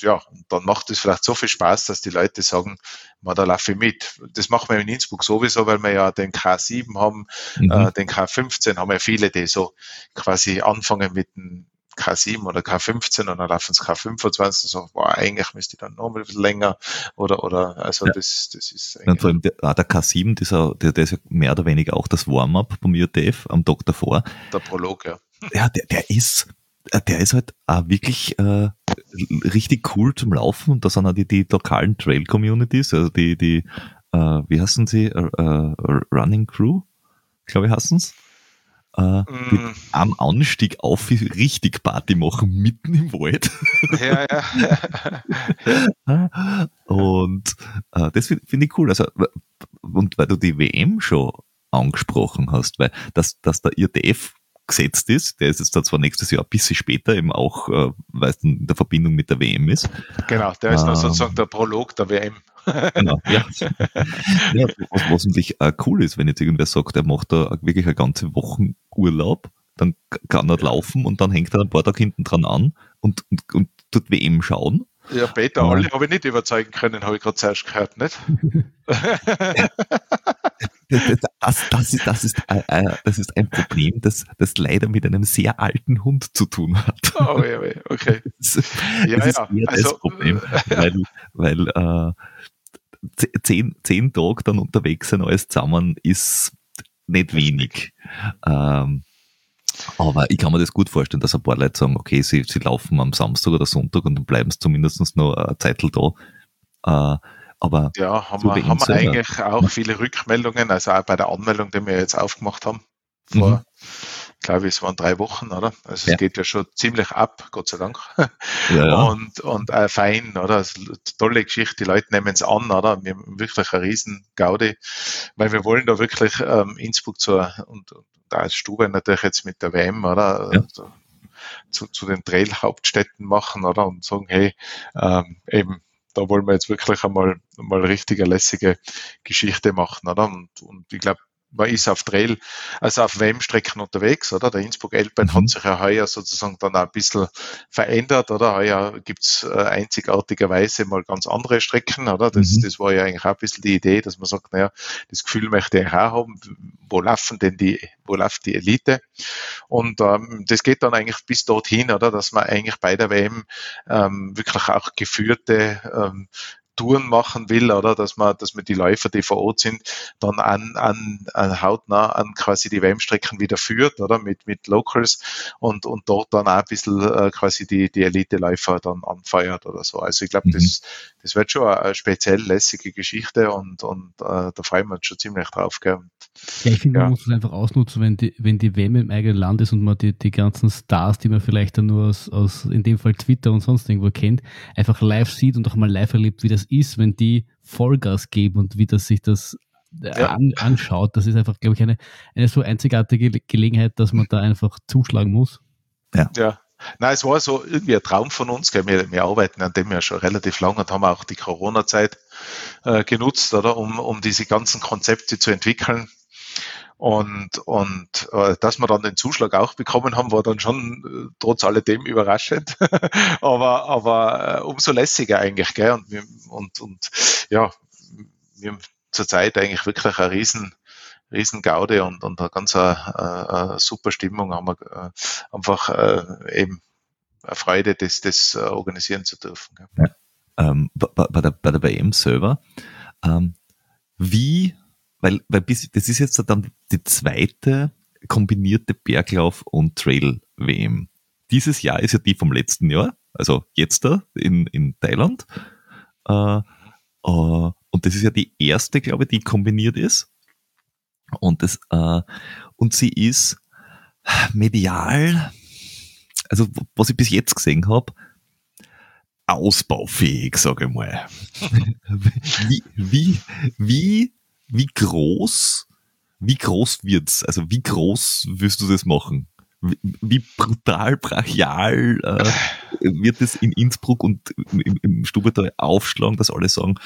ja, und dann macht es vielleicht so viel Spaß, dass die Leute sagen, man, da laufe ich mit. Das machen wir in Innsbruck sowieso, weil wir ja den K7 haben, mhm. äh, den K15 haben ja viele, die so quasi anfangen mit dem K7 oder K15 und dann laufen sie K25 und sagen, boah, eigentlich müsste ich dann noch ein bisschen länger oder, oder, also ja. das, das ist ja, vor allem der, ah, der K7, dieser, der, der ist ja mehr oder weniger auch das Warm-up beim UTF am Tag davor. Der Prolog, ja. Ja, der, der ist, äh, der ist halt auch wirklich äh, richtig cool zum Laufen und da sind auch die, die lokalen Trail-Communities, also die, die äh, wie heißen sie, äh, äh Running Crew, glaube ich heißen's. Äh, mm. am Anstieg auf richtig Party machen, mitten im Wald. Ja, ja. und äh, das finde find ich cool. Also, und weil du die WM schon angesprochen hast, weil dass, dass der IRTF gesetzt ist. Der ist jetzt da zwar nächstes Jahr ein bisschen später, eben auch, äh, weil es in der Verbindung mit der WM ist. Genau, der ist ähm, sozusagen der Prolog der WM. genau, ja. ja was, natürlich auch cool ist, wenn jetzt irgendwer sagt, er macht da wirklich eine ganze Woche Urlaub, dann kann er laufen und dann hängt er ein paar Tage hinten dran an und, und, und tut WM schauen. Ja, Peter, alle habe ich nicht überzeugen können, habe ich gerade zuerst gehört, nicht? das, das, ist, das, ist, äh, äh, das ist ein Problem, das, das leider mit einem sehr alten Hund zu tun hat. Oh, ja, okay. Das, ja, das ja. ist also, das Problem, weil, weil äh, zehn, zehn Tage dann unterwegs sein, alles zusammen, ist nicht wenig. Ähm, aber ich kann mir das gut vorstellen, dass ein paar Leute sagen, okay, sie, sie laufen am Samstag oder Sonntag und dann bleiben sie zumindest noch eine Zeit da. Äh, aber ja, haben, wir, haben wir eigentlich auch viele Rückmeldungen, also auch bei der Anmeldung, die wir jetzt aufgemacht haben, vor, mhm. glaube ich, es waren drei Wochen, oder? Also ja. es geht ja schon ziemlich ab, Gott sei Dank. Ja, ja. Und, und äh, fein, oder? Also, tolle Geschichte, die Leute nehmen es an, oder? Wir haben wirklich eine riesen Gaudi, weil wir wollen da wirklich ähm, Innsbruck zur, und, und da ist Stube natürlich jetzt mit der WM, oder? Ja. Also, zu, zu den Trail-Hauptstädten machen, oder? Und sagen, hey, ähm, eben, da wollen wir jetzt wirklich einmal, einmal richtig eine lässige Geschichte machen, oder? Und, und ich glaube, man ist auf Trail, also auf WM-Strecken unterwegs, oder? Der Innsbruck Alpine mhm. hat sich ja heuer sozusagen dann auch ein bisschen verändert, oder? Heuer gibt's äh, einzigartigerweise mal ganz andere Strecken, oder? Das, mhm. das war ja eigentlich auch ein bisschen die Idee, dass man sagt, naja, das Gefühl möchte ich auch haben, wo laufen denn die, wo läuft die Elite? Und ähm, das geht dann eigentlich bis dorthin, oder? Dass man eigentlich bei der WM ähm, wirklich auch geführte ähm, Touren machen will, oder dass man, dass man die Läufer, die vor Ort sind, dann an, an, an hautnah an quasi die WM-Strecken wieder führt, oder mit, mit Locals und, und dort dann auch ein bisschen äh, quasi die, die Elite-Läufer dann anfeuert oder so. Also ich glaube, mhm. das, das wird schon eine, speziell lässige Geschichte und, und äh, da freuen wir uns schon ziemlich drauf. Gell? Ja, ich finde, ja. man muss es einfach ausnutzen, wenn die, wenn die WM im eigenen Land ist und man die, die ganzen Stars, die man vielleicht dann nur aus, aus, in dem Fall Twitter und sonst irgendwo kennt, einfach live sieht und auch mal live erlebt, wie das ist, wenn die Vollgas geben und wie das sich das äh, ja. an, anschaut. Das ist einfach, glaube ich, eine, eine so einzigartige Gelegenheit, dass man da einfach zuschlagen muss. Ja. ja. Nein, es war so irgendwie ein Traum von uns. Gell? Wir, wir arbeiten an dem ja schon relativ lange und haben auch die Corona-Zeit äh, genutzt, oder, um, um diese ganzen Konzepte zu entwickeln. Und, und äh, dass wir dann den Zuschlag auch bekommen haben, war dann schon äh, trotz alledem überraschend. aber aber äh, umso lässiger eigentlich. Gell? Und, und, und ja, wir haben zurzeit eigentlich wirklich eine riesen, riesen Gaude und, und eine ganz eine, äh, eine äh, super Stimmung haben wir äh, einfach äh, eben eine Freude, das, das äh, organisieren zu dürfen. Ja. Ähm, bei, bei, der, bei WM selber, ähm, wie weil, weil bis, das ist jetzt dann die zweite kombinierte Berglauf- und Trail-WM. Dieses Jahr ist ja die vom letzten Jahr, also jetzt da in, in Thailand. Äh, äh, und das ist ja die erste, glaube ich, die kombiniert ist. Und, das, äh, und sie ist medial, also was ich bis jetzt gesehen habe, ausbaufähig, sage ich mal. wie, wie, wie wie groß, wie groß wird's? Also wie groß wirst du das machen? Wie, brutal, brachial äh, wird es in Innsbruck und im, im Stubertal aufschlagen, dass alle sagen,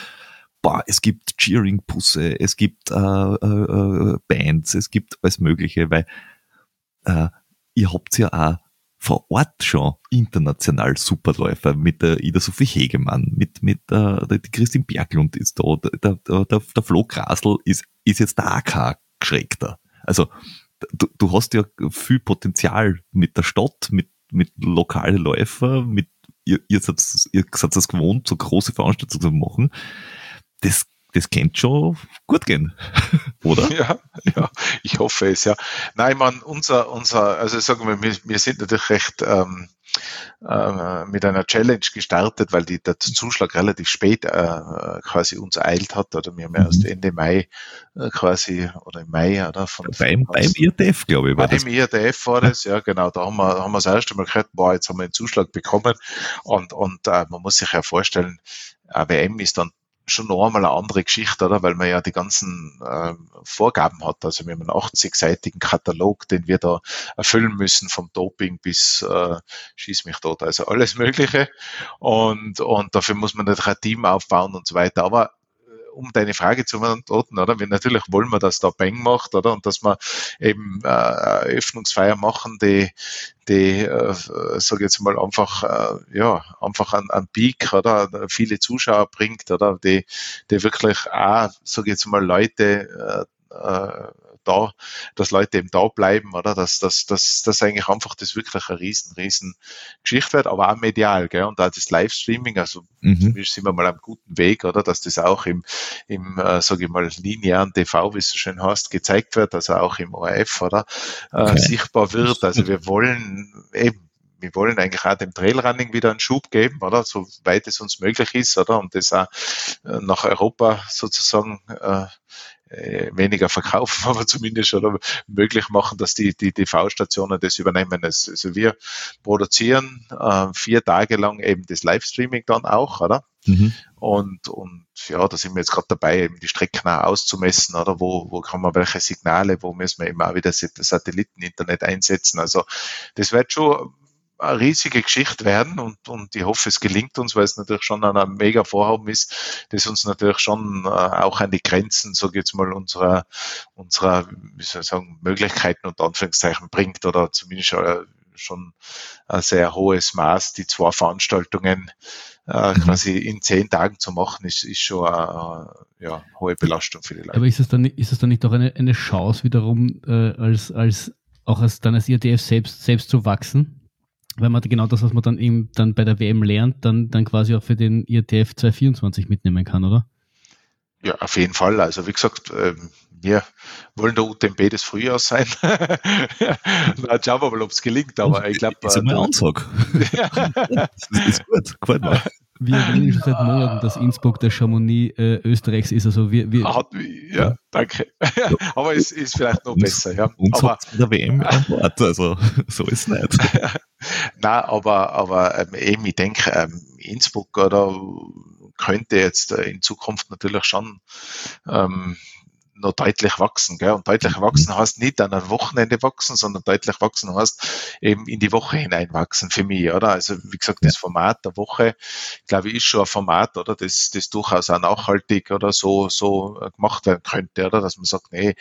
boah, es gibt Cheering-Busse, es gibt äh, äh, äh, Bands, es gibt alles Mögliche, weil äh, ihr habt ja auch vor Ort schon international Superläufer mit der Ida Sophie Hegemann, mit, mit äh, die Christine Berglund ist da, der, der, der, Flo Grasl ist, ist jetzt da kein Geschreckter. Also du, du hast ja viel Potenzial mit der Stadt, mit, mit lokalen Läufer, mit ihr, ihr, seid, ihr seid das gewohnt, so große Veranstaltungen zu machen. Das das könnte schon gut gehen, oder? Ja, ja, ich hoffe es, ja. Nein, man, unser, unser, also sagen wir, wir, wir sind natürlich recht ähm, äh, mit einer Challenge gestartet, weil die, der Zuschlag relativ spät äh, quasi uns eilt hat, oder wir haben mhm. erst Ende Mai äh, quasi, oder im Mai, oder? Von, beim, von, beim IRTF, glaube ich, war beim das. IRTF war das, ja, genau, da haben wir, haben wir das erste Mal gehört, boah, jetzt haben wir einen Zuschlag bekommen und, und äh, man muss sich ja vorstellen, AWM ist dann schon noch einmal eine andere Geschichte, oder? Weil man ja die ganzen äh, Vorgaben hat. Also wir haben einen 80-seitigen Katalog, den wir da erfüllen müssen, vom Doping bis äh, schieß mich dort, also alles Mögliche. Und, und dafür muss man natürlich ein Team aufbauen und so weiter. Aber um deine Frage zu beantworten, oder? Wir, natürlich wollen wir, dass da Bang macht, oder? Und dass wir eben äh, Eröffnungsfeier machen, die, die, äh, sage jetzt mal, einfach, äh, ja, einfach an, an Peak, oder? Viele Zuschauer bringt, oder? Die, die wirklich auch, sage jetzt mal, Leute äh, äh da, dass Leute eben da bleiben, oder? Dass, dass, dass, dass eigentlich einfach das wirklich eine riesen, riesen Geschichte wird, aber auch medial, gell? Und auch das Livestreaming, also mhm. sind wir mal am guten Weg, oder? Dass das auch im, im äh, sage ich mal, linearen TV, wie es so schön heißt, gezeigt wird, also auch im ORF, oder? Äh, okay. sichtbar wird. Also wir wollen eben wir wollen eigentlich auch dem Trailrunning wieder einen Schub geben, oder? Soweit es uns möglich ist, oder? Und das auch äh, nach Europa sozusagen äh, weniger verkaufen, aber zumindest schon möglich machen, dass die, die TV-Stationen das übernehmen. Also wir produzieren äh, vier Tage lang eben das Livestreaming dann auch, oder? Mhm. Und, und ja, da sind wir jetzt gerade dabei, eben die Strecken auch auszumessen, oder wo, wo kann man welche Signale, wo müssen wir eben auch wieder das Satelliteninternet einsetzen. Also das wird schon eine riesige Geschichte werden und, und ich hoffe, es gelingt uns, weil es natürlich schon ein mega Vorhaben ist, das uns natürlich schon äh, auch an die Grenzen, so jetzt mal, unserer, unserer, wie soll ich sagen, Möglichkeiten und Anführungszeichen bringt oder zumindest äh, schon ein sehr hohes Maß. Die zwei Veranstaltungen äh, mhm. quasi in zehn Tagen zu machen, ist, ist schon eine, ja, hohe Belastung für die Leute. Aber ist es dann, ist es dann nicht auch eine, eine Chance wiederum, äh, als, als auch als dann als IRTF selbst, selbst zu wachsen? Weil man genau das, was man dann eben dann bei der WM lernt, dann, dann quasi auch für den IRTF 224 mitnehmen kann, oder? Ja, auf jeden Fall. Also wie gesagt, ähm, wir wollen der UTMB des Frühjahrs sein. Na, schauen wir mal, ob es gelingt, aber ich glaube. Das ist eine Ansage. das ist gut, gefällt mir. Wir reden schon seit Monaten, dass Innsbruck der Chamonix äh, Österreichs ist. Also wir, wir Hat, ja, danke. aber es ist vielleicht noch besser. Ja. Uns aber der WM an Bord, also so ist es nicht. Nein, aber, aber ähm, eben, ich denke, ähm, Innsbruck oder könnte jetzt äh, in Zukunft natürlich schon ähm, noch deutlich wachsen. Gell? Und deutlich mhm. wachsen heißt nicht an einem Wochenende wachsen, sondern deutlich wachsen heißt eben in die Woche hinein wachsen für mich, oder? Also wie gesagt, das Format der Woche, glaube ich, ist schon ein Format, oder? Das, das durchaus auch nachhaltig oder so, so gemacht werden könnte, oder? Dass man sagt, nee,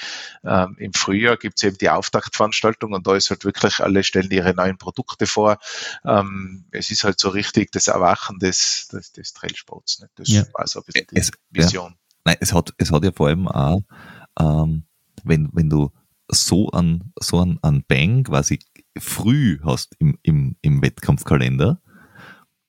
ähm, im Frühjahr gibt's eben die Auftaktveranstaltung und da ist halt wirklich, alle stellen ihre neuen Produkte vor. Ähm, es ist halt so richtig das Erwachen des, des, des Trailsports. Ne? Das ja. war so ein bisschen die es, Vision. Ja. Nein, es hat, es hat ja vor allem auch, ähm, wenn, wenn du so an, so an, an Bang quasi früh hast im, im, im Wettkampfkalender,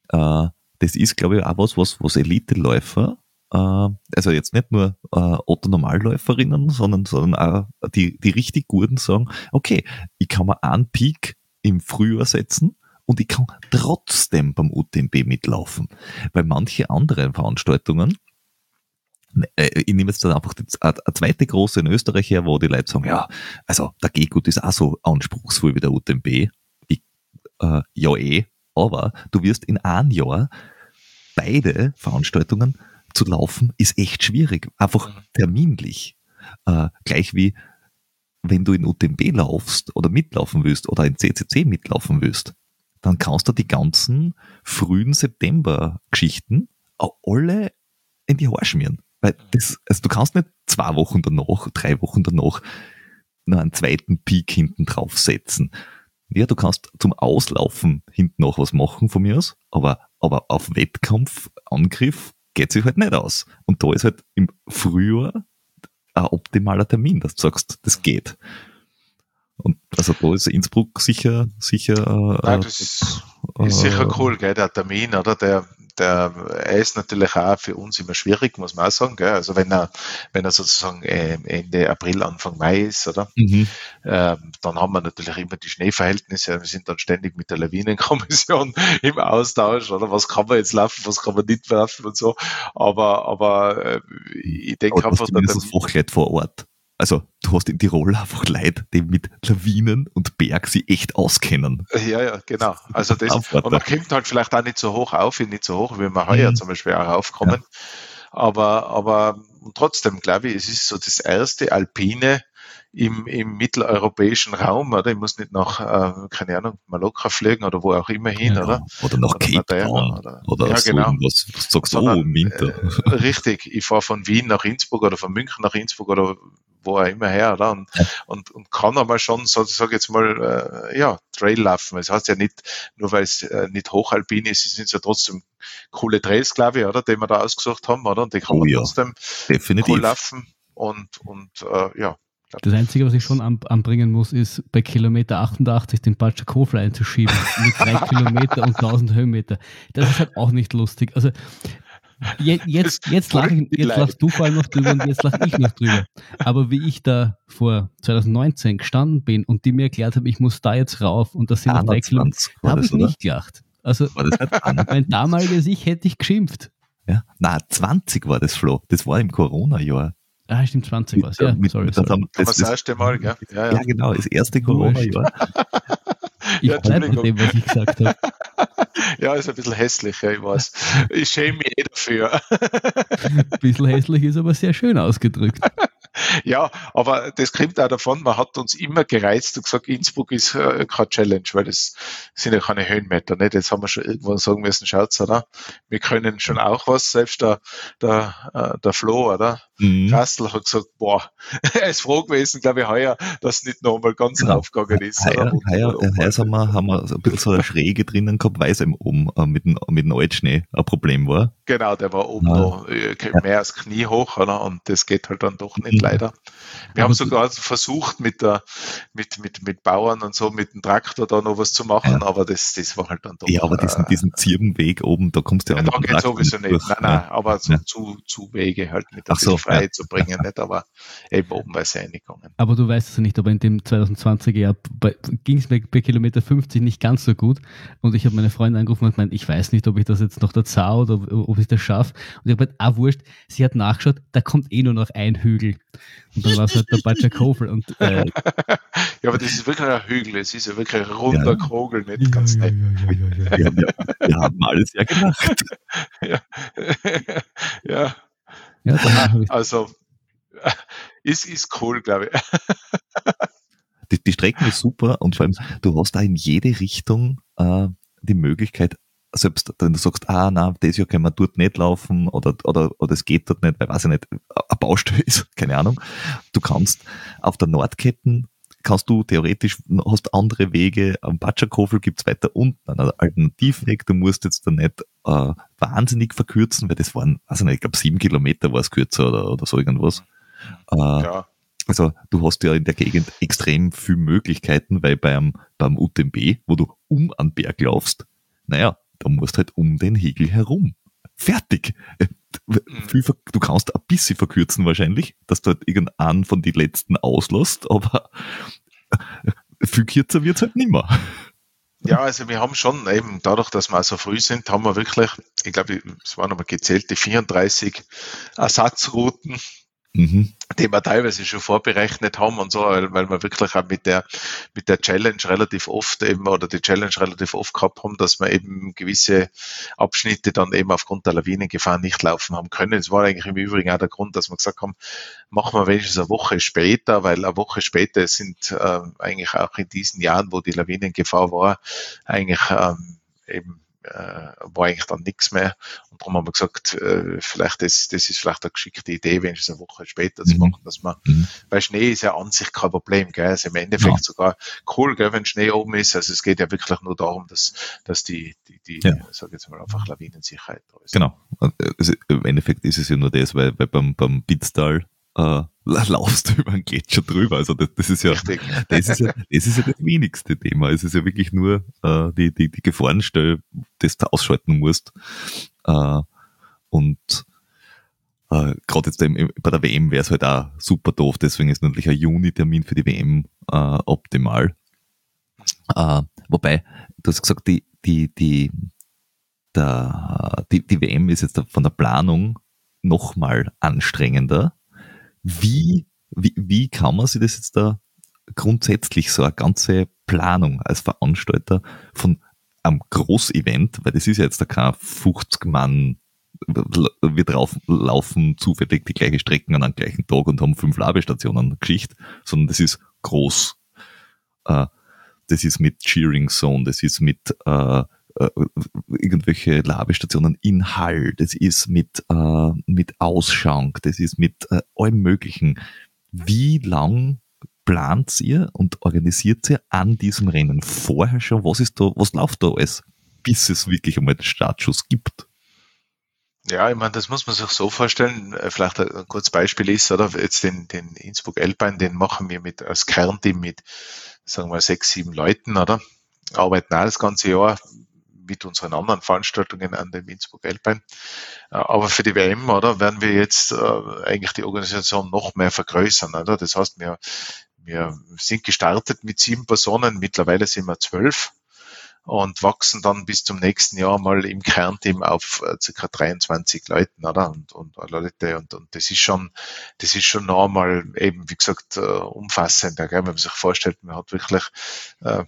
äh, das ist, glaube ich, auch was, was, was Elite-Läufer, äh, also jetzt nicht nur äh, Otto-Normalläuferinnen, sondern, sondern auch die, die richtig Guten sagen, okay, ich kann mir einen Peak im Frühjahr setzen und ich kann trotzdem beim UTMB mitlaufen. Bei manche anderen Veranstaltungen, ich nehme jetzt dann einfach eine zweite große in Österreich her, wo die Leute sagen, ja, also der Gehgut ist auch so anspruchsvoll wie der UTMB. Ich, äh, ja eh, aber du wirst in einem Jahr beide Veranstaltungen zu laufen, ist echt schwierig. Einfach mhm. terminlich. Äh, gleich wie wenn du in UTMB laufst oder mitlaufen willst oder in CCC mitlaufen willst, dann kannst du die ganzen frühen September-Geschichten alle in die Haare schmieren. Weil das, also du kannst nicht zwei Wochen danach, drei Wochen danach noch einen zweiten Peak hinten draufsetzen. Ja, du kannst zum Auslaufen hinten noch was machen von mir aus, aber, aber auf Wettkampf, Angriff geht sich halt nicht aus. Und da ist halt im Frühjahr ein optimaler Termin, dass du sagst, das geht. Und also da ist Innsbruck sicher, sicher. Äh, Nein, das ist, äh, sicher cool, gell, der Termin, oder? Der, der, er ist natürlich auch für uns immer schwierig, muss man auch sagen. Gell? Also wenn er, wenn er sozusagen äh, Ende April, Anfang Mai ist, oder? Mhm. Ähm, dann haben wir natürlich immer die Schneeverhältnisse. Wir sind dann ständig mit der Lawinenkommission im Austausch, oder? Was kann man jetzt laufen, was kann man nicht laufen und so. Aber, aber äh, ich denke einfach, dass das Fachleute vor Ort. Also du hast in Tirol einfach Leute, die mit Lawinen und Berg sie echt auskennen. Ja, ja, genau. Also das, und man kommt halt vielleicht auch nicht so hoch auf, nicht so hoch, wie wir heuer mhm. zum Beispiel auch raufkommen. Ja. Aber, aber trotzdem glaube ich, es ist so das erste Alpine im, im mitteleuropäischen Raum, oder? Ich muss nicht nach, äh, keine Ahnung, Mallorca fliegen oder wo auch immer hin, ja, oder? Oder nach oder Cape Town. Oder, oder ja, so genau. irgendwas, was sagst du, oh, im Winter. Äh, richtig, ich fahre von Wien nach Innsbruck oder von München nach Innsbruck oder wo er immer her, oder? Und, und, und kann aber schon, so, sag jetzt mal, äh, ja, Trail laufen. Es heißt ja nicht, nur weil es äh, nicht hochalpin ist, es sind ja trotzdem coole Trails, glaube ich, oder? Die wir da ausgesucht haben, oder? Und die kann oh, man ja. trotzdem Definitiv. cool laufen. Und, und äh, ja, das Einzige, was ich schon anbringen muss, ist bei Kilometer 88 den Batscher Kofler einzuschieben mit drei Kilometer und 1000 Höhenmeter. Das ist halt auch nicht lustig. Also Jetzt, jetzt, jetzt, lach, jetzt lachst du vor allem noch drüber und jetzt lache ich noch drüber. Aber wie ich da vor 2019 gestanden bin und die mir erklärt haben, ich muss da jetzt rauf und das sind noch drei Kilometer, habe ich oder? nicht gelacht. Also mein damaliges Ich hätte ich geschimpft. Ja, na 20 war das Flo. Das war im Corona-Jahr. Ah, stimmt, 20 war es. Ja, mit, sorry. sorry. Das, das, das erste Mal, gell? Ja, ja. ja genau, das erste Corona-Jahr. ich ja, bleibe mit dem, was ich gesagt habe. Ja, ist ein bisschen hässlich, ja, ich weiß. Ich schäme mich eh dafür. ein bisschen hässlich ist aber sehr schön ausgedrückt. ja, aber das kommt auch davon, man hat uns immer gereizt und gesagt, Innsbruck ist äh, keine Challenge, weil das sind ja keine Höhenmeter. Nicht? Jetzt haben wir schon irgendwann sagen müssen, schaut's, oder? Wir können schon auch was, selbst der, der, äh, der Flo, oder? Mhm. Kastel hat gesagt, boah, er ist froh gewesen, glaube ich, heuer, dass nicht nochmal ganz genau. aufgegangen ist. Heuer, heuer, heuer haben, wir, haben wir ein bisschen so eine Schräge drinnen gehabt, weil es eben oben äh, mit, dem, mit dem Altschnee ein Problem war. Genau, der war oben ja. noch äh, mehr als Knie hoch, oder? Und das geht halt dann doch nicht. Leider. Wir haben sogar versucht, mit der, mit, mit, mit Bauern und so, mit dem Traktor da noch was zu machen, ja. aber das, das war halt dann doch. Ja, aber diesen, äh, diesen Zirbenweg oben, da kommst du ja, ja Da geht sowieso nicht. Durch. Nein, nein, aber so zu, zu Wege halt mit der so, frei zu bringen, nicht, aber eben oben bei es gegangen. Aber du weißt es ja nicht, aber in dem 2020er Jahr ging es mir bei Kilometer 50 nicht ganz so gut und ich habe meine Freundin angerufen und gemeint, ich weiß nicht, ob ich das jetzt noch da zau oder ob ich das schaffe. Und ich habe halt, ah, wurscht, sie hat nachgeschaut, da kommt eh nur noch ein Hügel. Und dann war es halt der Batscher Kofel. Und, äh, ja, aber das ist wirklich ein Hügel, es ist ja wirklich ein runder ja. Kogel, nicht ja, ganz ja, nett. Ja, ja, ja, Wir haben alles ja gemacht. ja. ja. ja also, ist, ist cool, glaube ich. Die, die Strecken ist super und vor allem, du hast da in jede Richtung äh, die Möglichkeit, selbst wenn du sagst, ah, na, das Jahr können wir dort nicht laufen oder, oder, oder es geht dort nicht, weil, weiß ich nicht, eine Baustelle ist, keine Ahnung. Du kannst auf der Nordketten kannst du theoretisch, hast andere Wege, am Batschakofel gibt's weiter unten einen Alternativweg, du musst jetzt da nicht äh, wahnsinnig verkürzen, weil das waren, also nicht, ich glaube sieben Kilometer war es kürzer oder, oder so irgendwas. Äh, ja. Also du hast ja in der Gegend extrem viele Möglichkeiten, weil beim, beim UTMB, wo du um einen Berg laufst, naja, da musst halt um den Hegel herum. Fertig. Äh, mhm. Du kannst ein bisschen verkürzen wahrscheinlich, dass du halt irgendeinen von den letzten auslässt, aber äh, viel kürzer wird's halt nimmer. Ja, also wir haben schon eben dadurch, dass wir so früh sind, haben wir wirklich, ich glaube, es waren aber gezählte 34 Ersatzrouten mhm. die wir teilweise schon vorberechnet haben und so, weil, weil wir wirklich auch mit der, mit der Challenge relativ oft eben oder die Challenge relativ oft gehabt haben, dass wir eben gewisse Abschnitte dann eben aufgrund der Lawinengefahr nicht laufen haben können. Es war eigentlich im Übrigen auch der Grund, dass wir gesagt haben, machen wir wenigstens eine Woche später, weil eine Woche später sind äh, eigentlich auch in diesen Jahren, wo die Lawinengefahr war, eigentlich ähm, eben war eigentlich dann nichts mehr. Und darum haben wir gesagt, äh, vielleicht das, das ist vielleicht eine geschickte Idee, wenn es eine Woche später zu mhm. machen, dass man, mhm. weil Schnee ist ja an sich kein Problem, gell? Also im Endeffekt ja. sogar cool, gell, wenn Schnee oben ist. Also es geht ja wirklich nur darum, dass, dass die, die, die ja. sag jetzt mal einfach Lawinensicherheit da ist. Genau. Also Im Endeffekt ist es ja nur das, weil, weil beim, beim Bitztal äh, laufst du über einen Gletscher drüber. Also das, das ist ja, das ist ja, das ist ja das wenigste Thema. Es ist ja wirklich nur äh, die, die, die Gefahrenstelle, das du ausschalten musst. Äh, und äh, gerade jetzt bei der WM wäre es halt auch super doof, deswegen ist natürlich ein Juni-Termin für die WM äh, optimal. Äh, wobei, du hast gesagt, die, die, die, der, die, die WM ist jetzt von der Planung nochmal anstrengender wie, wie, wie kann man sich das jetzt da grundsätzlich so eine ganze Planung als Veranstalter von einem Großevent, weil das ist ja jetzt da kein 50 Mann, wir drauf laufen zufällig die gleiche Strecken an einem gleichen Tag und haben fünf Labestationen Geschichte, sondern das ist groß. Äh, das ist mit Cheering Zone, das ist mit äh, irgendwelche Labestationen in Hall, das ist mit, äh, mit Ausschank, das ist mit äh, allem Möglichen. Wie lang plant ihr und organisiert ihr an diesem Rennen vorher schon? Was ist da, was läuft da alles, bis es wirklich einmal den Startschuss gibt? Ja, ich meine, das muss man sich so vorstellen. Äh, vielleicht ein kurzes Beispiel ist, oder jetzt den, den Innsbruck Alpine, den machen wir mit als Kernteam mit, sagen wir, sechs, sieben Leuten, oder? Arbeiten auch das ganze Jahr mit unseren anderen Veranstaltungen an dem Innsbruck Alpine. Äh, aber für die WM, oder, werden wir jetzt äh, eigentlich die Organisation noch mehr vergrößern, oder? Das heißt, wir, wir sind gestartet mit sieben Personen, mittlerweile sind wir zwölf und wachsen dann bis zum nächsten Jahr mal im Kernteam auf äh, ca. 23 Leuten, oder? Und, und Leute, und, und das ist schon, das ist schon normal eben, wie gesagt, umfassender, wenn man sich vorstellt, man hat wirklich äh,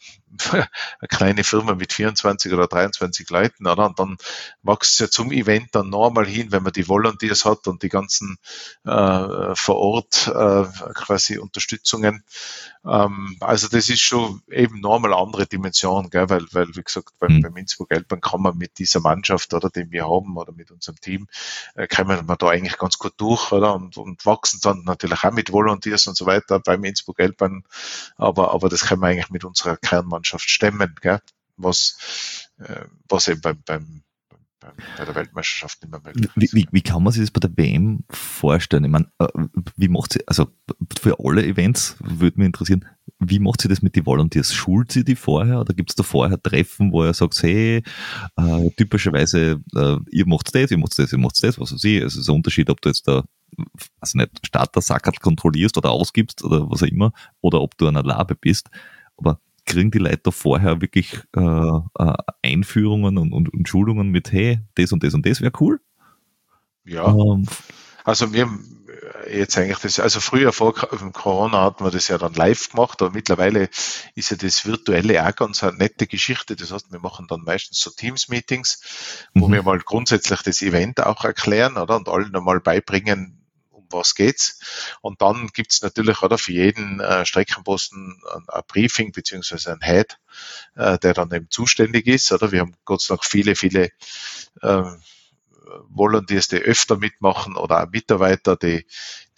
eine kleine Firma mit 24 oder 23 Leuten, oder? Und dann wächst es ja zum Event dann normal hin, wenn man die Volunteers hat und die ganzen äh, vor Ort äh, quasi Unterstützungen. Ähm, also das ist schon eben normal andere Dimension, gell? weil, weil wie gesagt, beim, mhm. beim Innsbruck Geldbank kann man mit dieser Mannschaft oder den wir haben oder mit unserem Team, äh, kommen wir da eigentlich ganz gut durch oder? Und, und wachsen dann natürlich auch mit Volunteers und so weiter beim Innsbruck Geldbank, aber, aber das können wir eigentlich mit unserer Kernmannschaft stemmen, gell? was, äh, was eben beim, beim bei der Weltmeisterschaft nicht mehr möglich wie, wie, wie, kann man sich das bei der WM vorstellen? Ich meine, äh, wie macht sie, also für alle Events würde mich interessieren, wie macht sie das mit den Volunteers? Schult sie die vorher oder gibt es da vorher Treffen, wo er sagt, hey, äh, typischerweise, äh, ihr macht das, ihr macht das, ihr macht das, was weiß ich. Es ist ein Unterschied, ob du jetzt da also nicht Starter-Sackerl kontrollierst oder ausgibst oder was auch immer, oder ob du an einer Labe bist. Aber kriegen die Leute vorher wirklich äh, äh, Einführungen und, und, und, Schulungen mit, hey, das und das und das wäre cool? Ja. Ähm, also wir jetzt eigentlich das, also früher vor Corona hat man das ja dann live gemacht, aber mittlerweile ist ja das Virtuelle auch ganz eine nette Geschichte. Das heißt, wir machen dann meistens so Teams-Meetings, wo mhm. wir mal grundsätzlich das Event auch erklären, oder? Und allen einmal beibringen, was geht's. Und dann gibt's natürlich oder für jeden äh, Streckenposten ein, ein, Briefing beziehungsweise ein Head, äh, der dann eben zuständig ist. Oder wir haben Gott sei Dank viele, viele äh, Volunteers, die öfter mitmachen oder auch Mitarbeiter, die,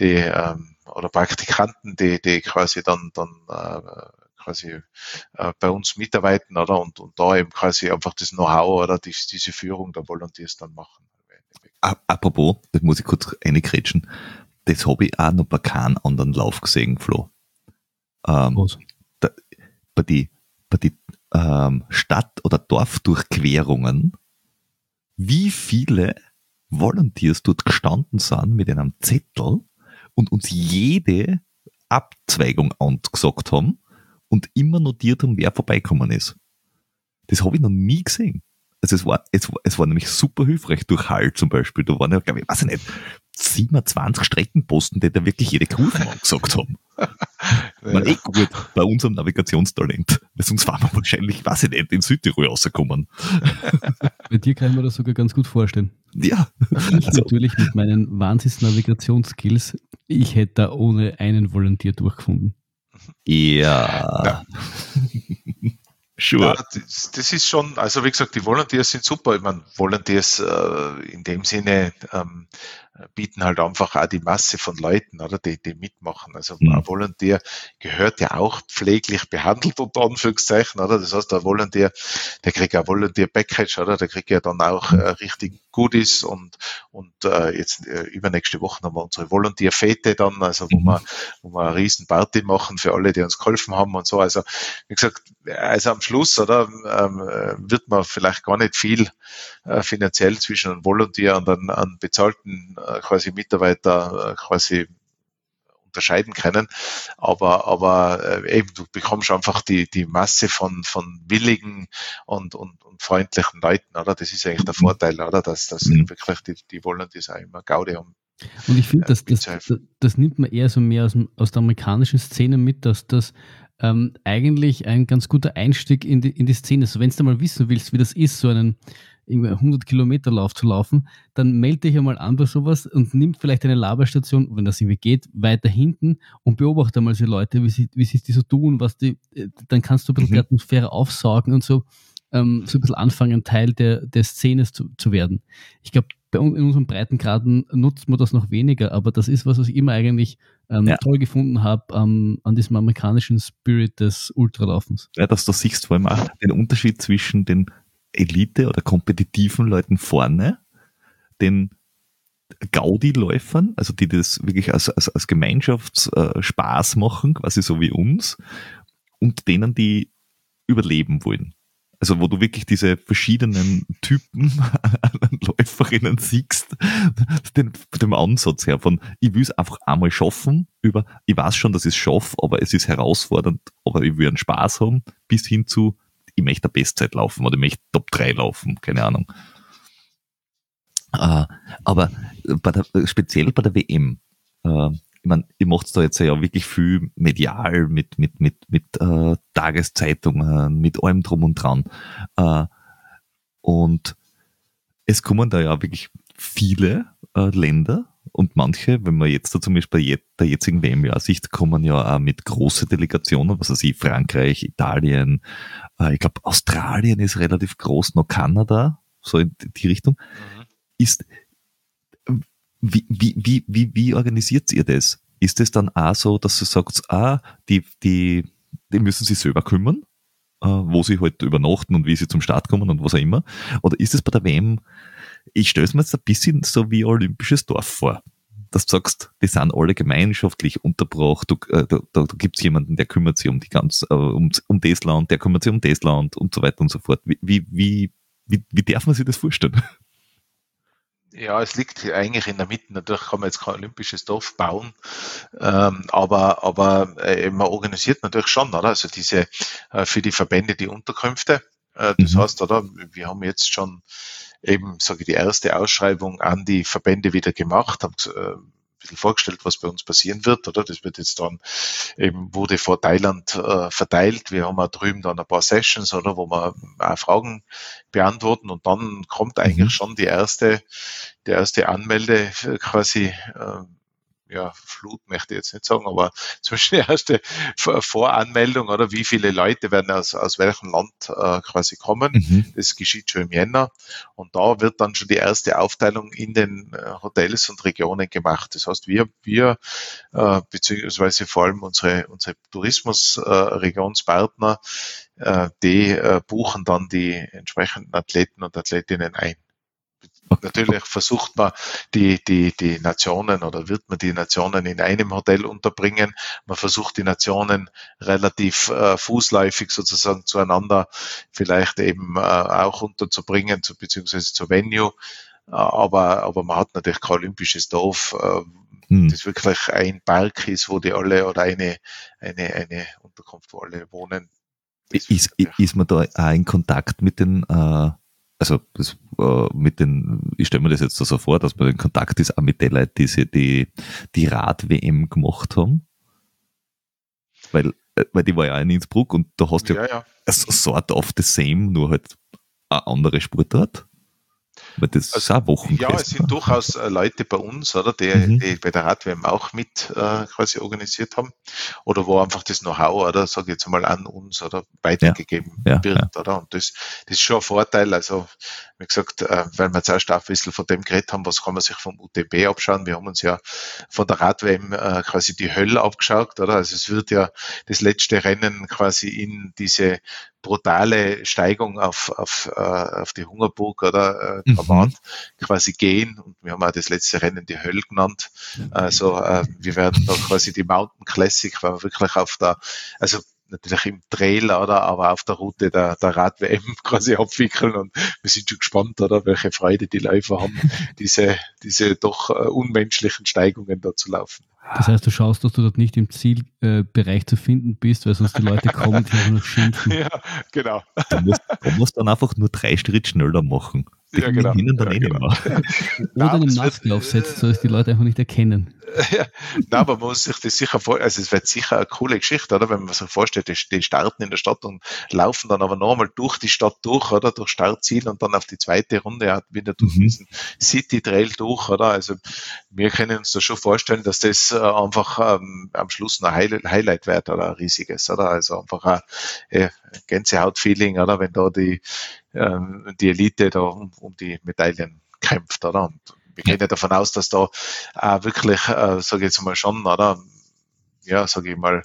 die ähm, oder Praktikanten, die, die quasi dann, dann äh, quasi äh, bei uns mitarbeiten oder und, und da eben quasi einfach das Know-how oder die, diese Führung der Volunteers dann machen. Apropos, das muss ich kurz reinkrätschen das habe ich auch noch bei keinem anderen Lauf gesehen, Flo. Ähm, Was? Da, bei die, bei die ähm, Stadt- oder Dorfdurchquerungen, wie viele Volunteers dort gestanden sind mit einem Zettel und uns jede Abzweigung angesagt haben und immer notiert haben, wer vorbeikommen ist. Das habe ich noch nie gesehen. Also es war, es, war, es war nämlich super hilfreich durch Hall zum Beispiel. Da waren ja, glaube ich, weiß ich nicht, 27 Streckenposten, die da wirklich jede Kurve angesagt haben. War ja. eh gut bei unserem Navigationstalent. Weil sonst waren wir wahrscheinlich, weiß ich nicht, in Südtirol rausgekommen. Bei dir kann ich mir das sogar ganz gut vorstellen. Ja. Ich also, natürlich mit meinen Wahnsinns-Navigationsskills, ich hätte da ohne einen Volontier durchgefunden. Ja. ja. Sure. Ja, das, das, ist schon, also wie gesagt, die Volunteers sind super. Ich meine, Volunteers äh, in dem Sinne ähm, bieten halt einfach auch die Masse von Leuten, oder, die, die mitmachen. Also mhm. ein Volunteer gehört ja auch pfleglich behandelt, unter Anführungszeichen, oder? Das heißt, der Volunteer, der kriegt ein Volunteer-Package, oder? Der kriegt ja dann auch äh, richtig Goodies und, und äh, jetzt äh, übernächste Woche haben wir unsere Volunteer-Fete dann, also wo, mhm. wir, wo wir eine riesen Party machen für alle, die uns geholfen haben und so. Also, wie gesagt, also am Schluss, oder, ähm, äh, wird man vielleicht gar nicht viel äh, finanziell zwischen einem Volunteer und einem, einem bezahlten äh, quasi Mitarbeiter äh, quasi unterscheiden können. Aber, aber äh, eben, du bekommst einfach die, die Masse von, von willigen und, und, und freundlichen Leuten, oder? Das ist eigentlich der mhm. Vorteil, oder? Dass, dass mhm. wirklich die, die wollen das auch immer Gaudi haben. Und ich finde, das, das, das, das, nimmt man eher so mehr aus, aus der amerikanischen Szene mit, dass das ähm, eigentlich ein ganz guter Einstieg in die, in die Szene ist. So, wenn du mal wissen willst, wie das ist, so einen 100 Kilometer Lauf zu laufen, dann melde dich einmal an bei sowas und nimm vielleicht eine Laberstation, wenn das irgendwie geht, weiter hinten und beobachte mal so Leute, wie sie, wie sie die so tun, was die, äh, dann kannst du ein bisschen mhm. die Atmosphäre aufsaugen und so, ähm, so ein bisschen anfangen, Teil der, der Szene zu, zu werden. Ich glaube, bei uns in unseren Breitengraden nutzt man das noch weniger, aber das ist was, was ich immer eigentlich ähm, ja. toll gefunden habe ähm, an diesem amerikanischen Spirit des Ultralaufens. Ja, dass du siehst vor allem auch den Unterschied zwischen den Elite oder kompetitiven Leuten vorne, den Gaudi-Läufern, also die das wirklich als, als, als Gemeinschaftsspaß äh, machen, quasi so wie uns, und denen, die überleben wollen. Also wo du wirklich diese verschiedenen Typen an Läuferinnen siehst, den, dem Ansatz her von, ich will es einfach einmal schaffen, über, ich weiß schon, dass ich es schaffe, aber es ist herausfordernd, aber ich will einen Spaß haben, bis hin zu, ich möchte Bestzeit laufen oder ich möchte Top 3 laufen, keine Ahnung. Äh, aber bei der, speziell bei der WM, äh, ich meine, ihr macht da jetzt ja wirklich viel medial mit, mit, mit, mit äh, Tageszeitungen, mit allem drum und dran. Und es kommen da ja wirklich viele Länder und manche, wenn man jetzt da zum Beispiel bei der jetzigen WM-Jahr sieht, kommen ja auch mit großen Delegationen, was weiß ich, Frankreich, Italien, äh, ich glaube Australien ist relativ groß, noch Kanada, so in die Richtung. Mhm. Ist, wie, wie, wie, wie, wie organisiert ihr das? Ist es dann auch so, dass du sagst, ah, die, die, die müssen sich selber kümmern, äh, wo sie halt übernachten und wie sie zum Start kommen und was auch immer? Oder ist es bei der WM, ich stelle es mir jetzt ein bisschen so wie olympisches Dorf vor. Dass du sagst, die sind alle gemeinschaftlich unterbracht, du, äh, da, da, da gibt es jemanden, der kümmert sich um die ganz, äh, um, um das Land, der kümmert sich um das Land und so weiter und so fort. Wie, wie, wie, wie, wie darf man sich das vorstellen? Ja, es liegt eigentlich in der Mitte. Natürlich kann man jetzt kein olympisches Dorf bauen, ähm, aber, aber äh, man organisiert natürlich schon, oder? Also diese äh, für die Verbände die Unterkünfte. Äh, das mhm. heißt, oder? Wir haben jetzt schon eben, sage ich, die erste Ausschreibung an die Verbände wieder gemacht, haben äh, bisschen vorgestellt, was bei uns passieren wird, oder? Das wird jetzt dann eben, wurde vor Thailand äh, verteilt. Wir haben auch drüben dann ein paar Sessions, oder, wo wir auch Fragen beantworten und dann kommt eigentlich mhm. schon die erste, die erste Anmelde äh, quasi äh, ja, Flut möchte ich jetzt nicht sagen, aber zwischen die erste Voranmeldung oder wie viele Leute werden aus, aus welchem Land äh, quasi kommen. Mhm. Das geschieht schon im Jänner. Und da wird dann schon die erste Aufteilung in den äh, Hotels und Regionen gemacht. Das heißt, wir, wir äh, beziehungsweise vor allem unsere, unsere Tourismusregionspartner, äh, die äh, buchen dann die entsprechenden Athleten und Athletinnen ein. Natürlich versucht man die, die, die Nationen oder wird man die Nationen in einem Hotel unterbringen. Man versucht die Nationen relativ äh, fußläufig sozusagen zueinander vielleicht eben äh, auch unterzubringen, zu, beziehungsweise zur Venue. Äh, aber, aber man hat natürlich kein olympisches Dorf, äh, hm. das wirklich ein Park ist, wo die alle oder eine, eine, eine Unterkunft, wo alle wohnen. Ist, ist man da auch in Kontakt mit den äh also das, äh, mit den, ich stelle mir das jetzt so vor, dass man in Kontakt ist auch mit den Leuten, die sie die, die Rad-WM gemacht haben. Weil, äh, weil die war ja in Innsbruck und da hast du ja, ja, ja. sort of the same, nur halt eine andere Sportart. Aber das also, ist auch Wochen. Ja, es sind durchaus äh, Leute bei uns, oder, die, mhm. die bei der Radwärme auch mit äh, quasi organisiert haben. Oder wo einfach das Know-how, oder sage ich jetzt mal an uns oder weitergegeben ja, wird, ja. oder? Und das, das ist schon ein Vorteil. Also, wie gesagt, äh, weil wir zuerst auch ein bisschen von dem geredet haben, was kann man sich vom UTB abschauen. Wir haben uns ja von der Radwärme äh, quasi die Hölle abgeschaut, oder? Also es wird ja das letzte Rennen quasi in diese brutale Steigung auf, auf, äh, auf die Hungerburg oder äh, mhm. quasi gehen. Und wir haben auch das letzte Rennen die Hölle genannt. Also äh, wir werden da quasi die Mountain Classic, weil wir wirklich auf der, also natürlich im Trail, oder, aber auf der Route der, der Rad-WM quasi abwickeln und wir sind schon gespannt, oder, welche Freude die Läufer haben, diese, diese doch äh, unmenschlichen Steigungen da zu laufen. Das heißt, du schaust, dass du dort nicht im Zielbereich äh, zu finden bist, weil sonst die Leute kommen, die auch noch schimpfen. Ja, genau. Du musst, du musst dann einfach nur drei Schritte schneller machen. Die ja, genau. Ihnen dann ja, eh genau. Oder eine Maske aufsetzen, sodass die Leute einfach nicht erkennen. Ja, nein, aber man muss sich das sicher vorstellen, also es wird sicher eine coole Geschichte, oder? Wenn man sich vorstellt, die starten in der Stadt und laufen dann aber nochmal durch die Stadt durch, oder? Durch Startziel und dann auf die zweite Runde wieder durch mhm. diesen City Trail durch, oder? Also wir können uns da schon vorstellen, dass das äh, einfach ähm, am Schluss ein Highlight wird, oder? Ein riesiges, oder? Also einfach ein äh, Gänsehaut-Feeling, oder? Wenn da die, ähm, die Elite da um, um die Medaillen kämpft, oder? Und wir gehen ja davon aus, dass da äh, wirklich, äh, sage ich jetzt mal schon, oder? Ja, sage ich mal,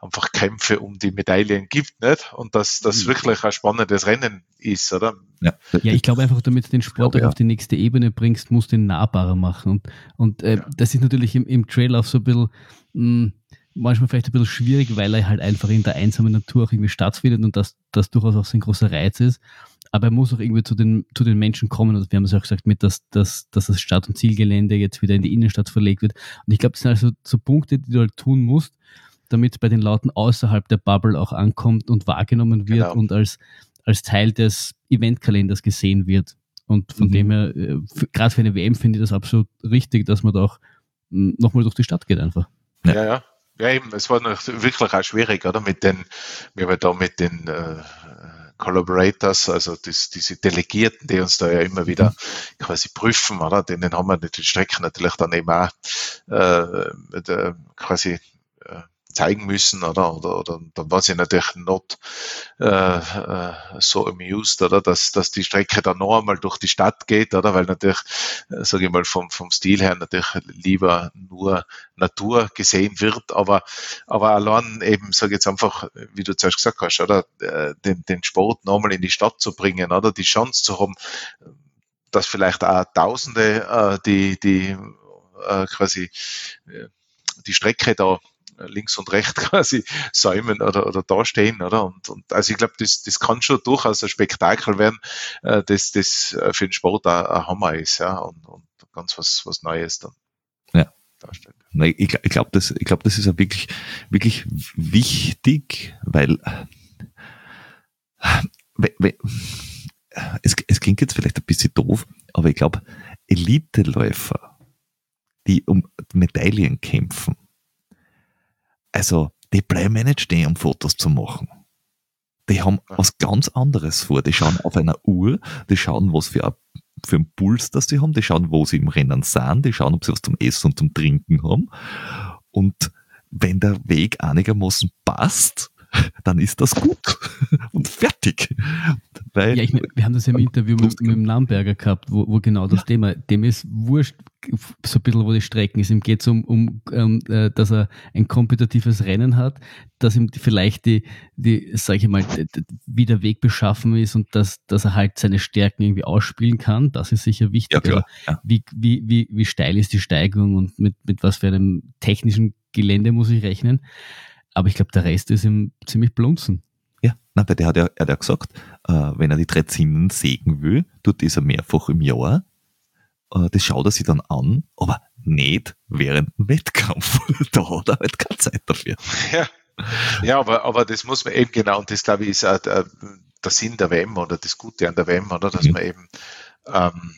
einfach Kämpfe um die Medaillen gibt, nicht? Und dass das mhm. wirklich ein spannendes Rennen ist, oder? Ja, ja ich glaube einfach, damit du den Sport glaube, ja. auf die nächste Ebene bringst, musst du ihn nahbarer machen. Und, und äh, ja. das ist natürlich im, im Trail auch so ein bisschen, mh, hm, manchmal vielleicht ein bisschen schwierig, weil er halt einfach in der einsamen Natur auch irgendwie stattfindet und das, das durchaus auch so ein großer Reiz ist. Aber er muss auch irgendwie zu den, zu den Menschen kommen. Und wir haben es auch gesagt, mit dass, dass, dass das Stadt- und Zielgelände jetzt wieder in die Innenstadt verlegt wird. Und ich glaube, das sind also so Punkte, die du halt tun musst, damit es bei den Leuten außerhalb der Bubble auch ankommt und wahrgenommen wird genau. und als, als Teil des Eventkalenders gesehen wird. Und von mhm. dem her, äh, gerade für eine WM finde ich das absolut richtig, dass man da auch hm, nochmal durch die Stadt geht einfach. Ja, ja. ja. Ja, eben, es war noch wirklich auch schwierig, oder? Mit den, wir haben da mit den äh, Collaborators, also das, diese Delegierten, die uns da ja immer wieder mhm. quasi prüfen, oder? Denen haben wir die Strecken natürlich dann eben auch äh, äh, quasi äh, zeigen müssen, oder? Oder, oder dann war sie natürlich not äh, äh, so amused, oder? Dass, dass die Strecke dann noch einmal durch die Stadt geht, oder? Weil natürlich, äh, sage ich mal, vom, vom Stil her natürlich lieber nur Natur gesehen wird, aber, aber allein eben, sage jetzt einfach, wie du zuerst gesagt hast, oder? Äh, den, den Sport nochmal in die Stadt zu bringen, oder? Die Chance zu haben, dass vielleicht auch Tausende, äh, die, die äh, quasi äh, die Strecke da links und rechts quasi säumen oder, oder dastehen, oder? Und, und also ich glaube, das, das kann schon durchaus ein Spektakel werden, äh, das, das äh, für den Sport ein, ein Hammer ist, ja, und, und ganz was, was Neues dann. Ja. Darstellt. Ich, ich glaube, das, ich glaub, das ist ja wirklich, wirklich wichtig, weil es, es klingt jetzt vielleicht ein bisschen doof, aber ich glaube, Eliteläufer, die um Medaillen kämpfen, also, die bleiben nicht stehen, um Fotos zu machen. Die haben was ganz anderes vor. Die schauen auf einer Uhr, die schauen, was für, ein, für einen Puls das sie haben, die schauen, wo sie im Rennen sind, die schauen, ob sie was zum Essen und zum Trinken haben. Und wenn der Weg einigermaßen passt, dann ist das gut und fertig. Weil ja, ich mein, wir haben das ja im Interview mit, mit dem Namberger gehabt, wo, wo genau das ja. Thema, dem ist wurscht, so ein bisschen, wo die Strecken ist. Ihm geht es um, um, um äh, dass er ein kompetitives Rennen hat, dass ihm vielleicht die, die sage ich mal, wie der Weg beschaffen ist und dass, dass er halt seine Stärken irgendwie ausspielen kann. Das ist sicher wichtig. Ja, ja. Wie, wie, wie, wie steil ist die Steigung und mit, mit was für einem technischen Gelände muss ich rechnen? Aber ich glaube, der Rest ist ihm ziemlich blunzen. Ja, na, weil der hat ja, er hat ja gesagt, äh, wenn er die drei Zinnen sägen will, tut das er mehrfach im Jahr. Äh, das schaut er sich dann an, aber nicht während dem Wettkampf. da hat er halt keine Zeit dafür. Ja, ja aber, aber das muss man eben genau, und das glaube ich ist auch der, der Sinn der WM oder das Gute an der WM, oder, dass mhm. man eben ähm,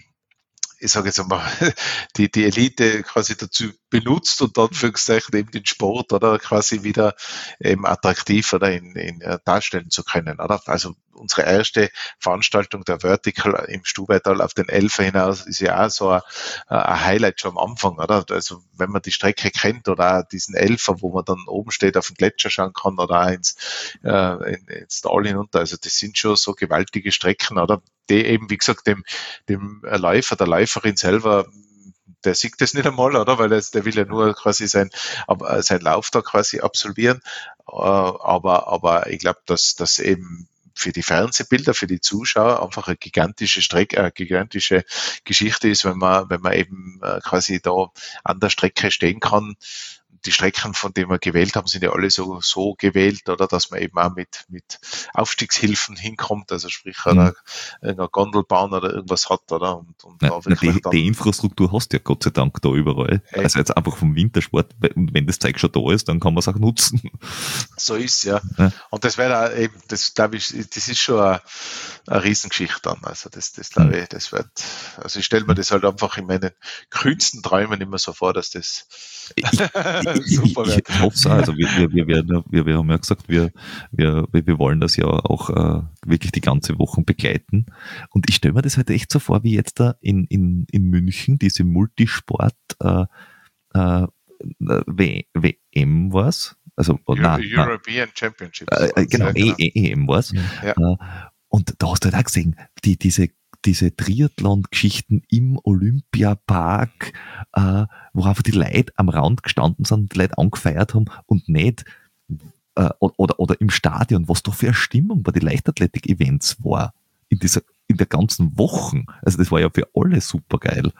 ich sage jetzt einmal, die, die Elite quasi dazu benutzt und dann Anführungszeichen eben den Sport oder quasi wieder eben attraktiv oder in, in äh, darstellen zu können. Oder? Also unsere erste Veranstaltung der Vertical im Stubaital auf den Elfer hinaus ist ja auch so ein, ein, Highlight schon am Anfang, oder? Also wenn man die Strecke kennt oder auch diesen Elfer, wo man dann oben steht, auf den Gletscher schauen kann oder auch ins, äh, ins Tal hinunter. Also das sind schon so gewaltige Strecken, oder? Die eben, wie gesagt, dem, dem Läufer, der Läuferin selber der sieht das nicht einmal, oder? Weil er, der will ja nur quasi sein, sein Lauf da quasi absolvieren. Äh, aber, aber ich glaube, dass das eben für die Fernsehbilder, für die Zuschauer einfach eine gigantische Strecke, äh, gigantische Geschichte ist, wenn man, wenn man eben äh, quasi da an der Strecke stehen kann die Strecken, von denen wir gewählt haben, sind ja alle so, so gewählt, oder dass man eben auch mit, mit Aufstiegshilfen hinkommt, also sprich mhm. eine, Gondelbahn oder irgendwas hat, oder? Und, und na, na, die, die, Infrastruktur hast du ja Gott sei Dank da überall. Ey. Also jetzt einfach vom Wintersport, und wenn das Zeug schon da ist, dann kann man es auch nutzen. So ist ja. ja. Und das wäre eben, das glaube ich, das ist schon eine, eine Riesengeschichte dann. Also das, das glaube mhm. ich, das wird, also ich stelle mir das halt einfach in meinen kühnsten Träumen immer so vor, dass das ich, Super, ich, ich hoffe es auch. Also wir, wir, wir, werden, wir, wir haben ja gesagt, wir, wir, wir wollen das ja auch äh, wirklich die ganze Woche begleiten. Und ich stelle mir das halt echt so vor, wie jetzt da in, in, in München diese Multisport äh, äh, WM war es. Also, Euro, nein, European. Championships. Äh, äh genau, ja, genau. EM war es. Ja. Und da hast du halt auch gesehen, die, diese diese Triathlon-Geschichten im Olympiapark, äh, wo einfach die Leute am Rand gestanden sind, die Leute angefeiert haben und nicht äh, oder, oder im Stadion, was da für eine Stimmung bei den Leichtathletik-Events war in dieser in der ganzen Woche. Also das war ja für alle super geil.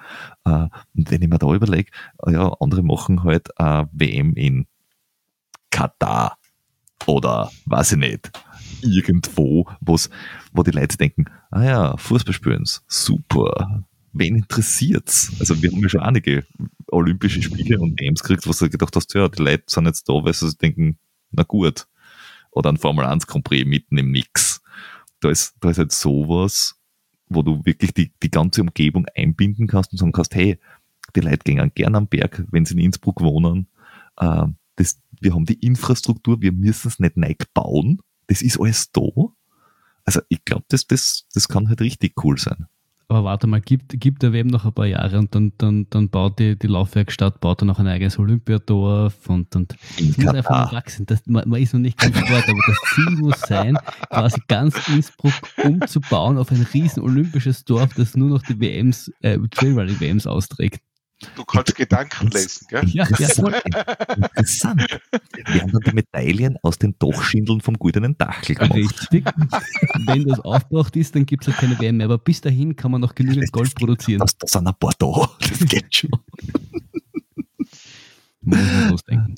Äh, und wenn ich mir da überlege, äh, ja, andere machen halt äh, WM in Katar oder weiß ich nicht, irgendwo, wo's, wo die Leute denken, ah ja, Fußball spielen, super. Wen interessiert's? Also wir haben ja schon einige Olympische Spiele und WMs gekriegt, wo du gedacht hast, ja, die Leute sind jetzt da, weil sie denken, na gut. Oder ein Formel 1 Grand Prix mitten im Nix. Da ist, da ist halt sowas, wo du wirklich die, die ganze Umgebung einbinden kannst und sagen kannst, hey, die Leute gehen gerne am Berg, wenn sie in Innsbruck wohnen. Äh, das, wir haben die Infrastruktur, wir müssen es nicht neu bauen. Das ist alles da. Also ich glaube, das, das, das kann halt richtig cool sein. Aber warte mal, gibt, gibt der WM noch ein paar Jahre und dann, dann, dann baut die, die Laufwerkstatt, baut dann noch ein eigenes Olympiadorf und, und das muss einfach wachsen. Das, man, man, ist noch nicht ganz dort, aber das Ziel muss sein, quasi ganz Innsbruck umzubauen auf ein riesen olympisches Dorf, das nur noch die WMs, äh, Trailrunning WMs austrägt. Du kannst Gedanken lesen, gell? Ja, interessant. interessant. Wir haben dann die Medaillen aus den Dachschindeln vom goldenen Dachel gemacht. Richtig. Wenn das aufgebraucht ist, dann gibt es halt keine WM mehr. Aber bis dahin kann man noch genügend Gold produzieren. Das, das sind ein paar da. Das geht schon. Muss man losdenken.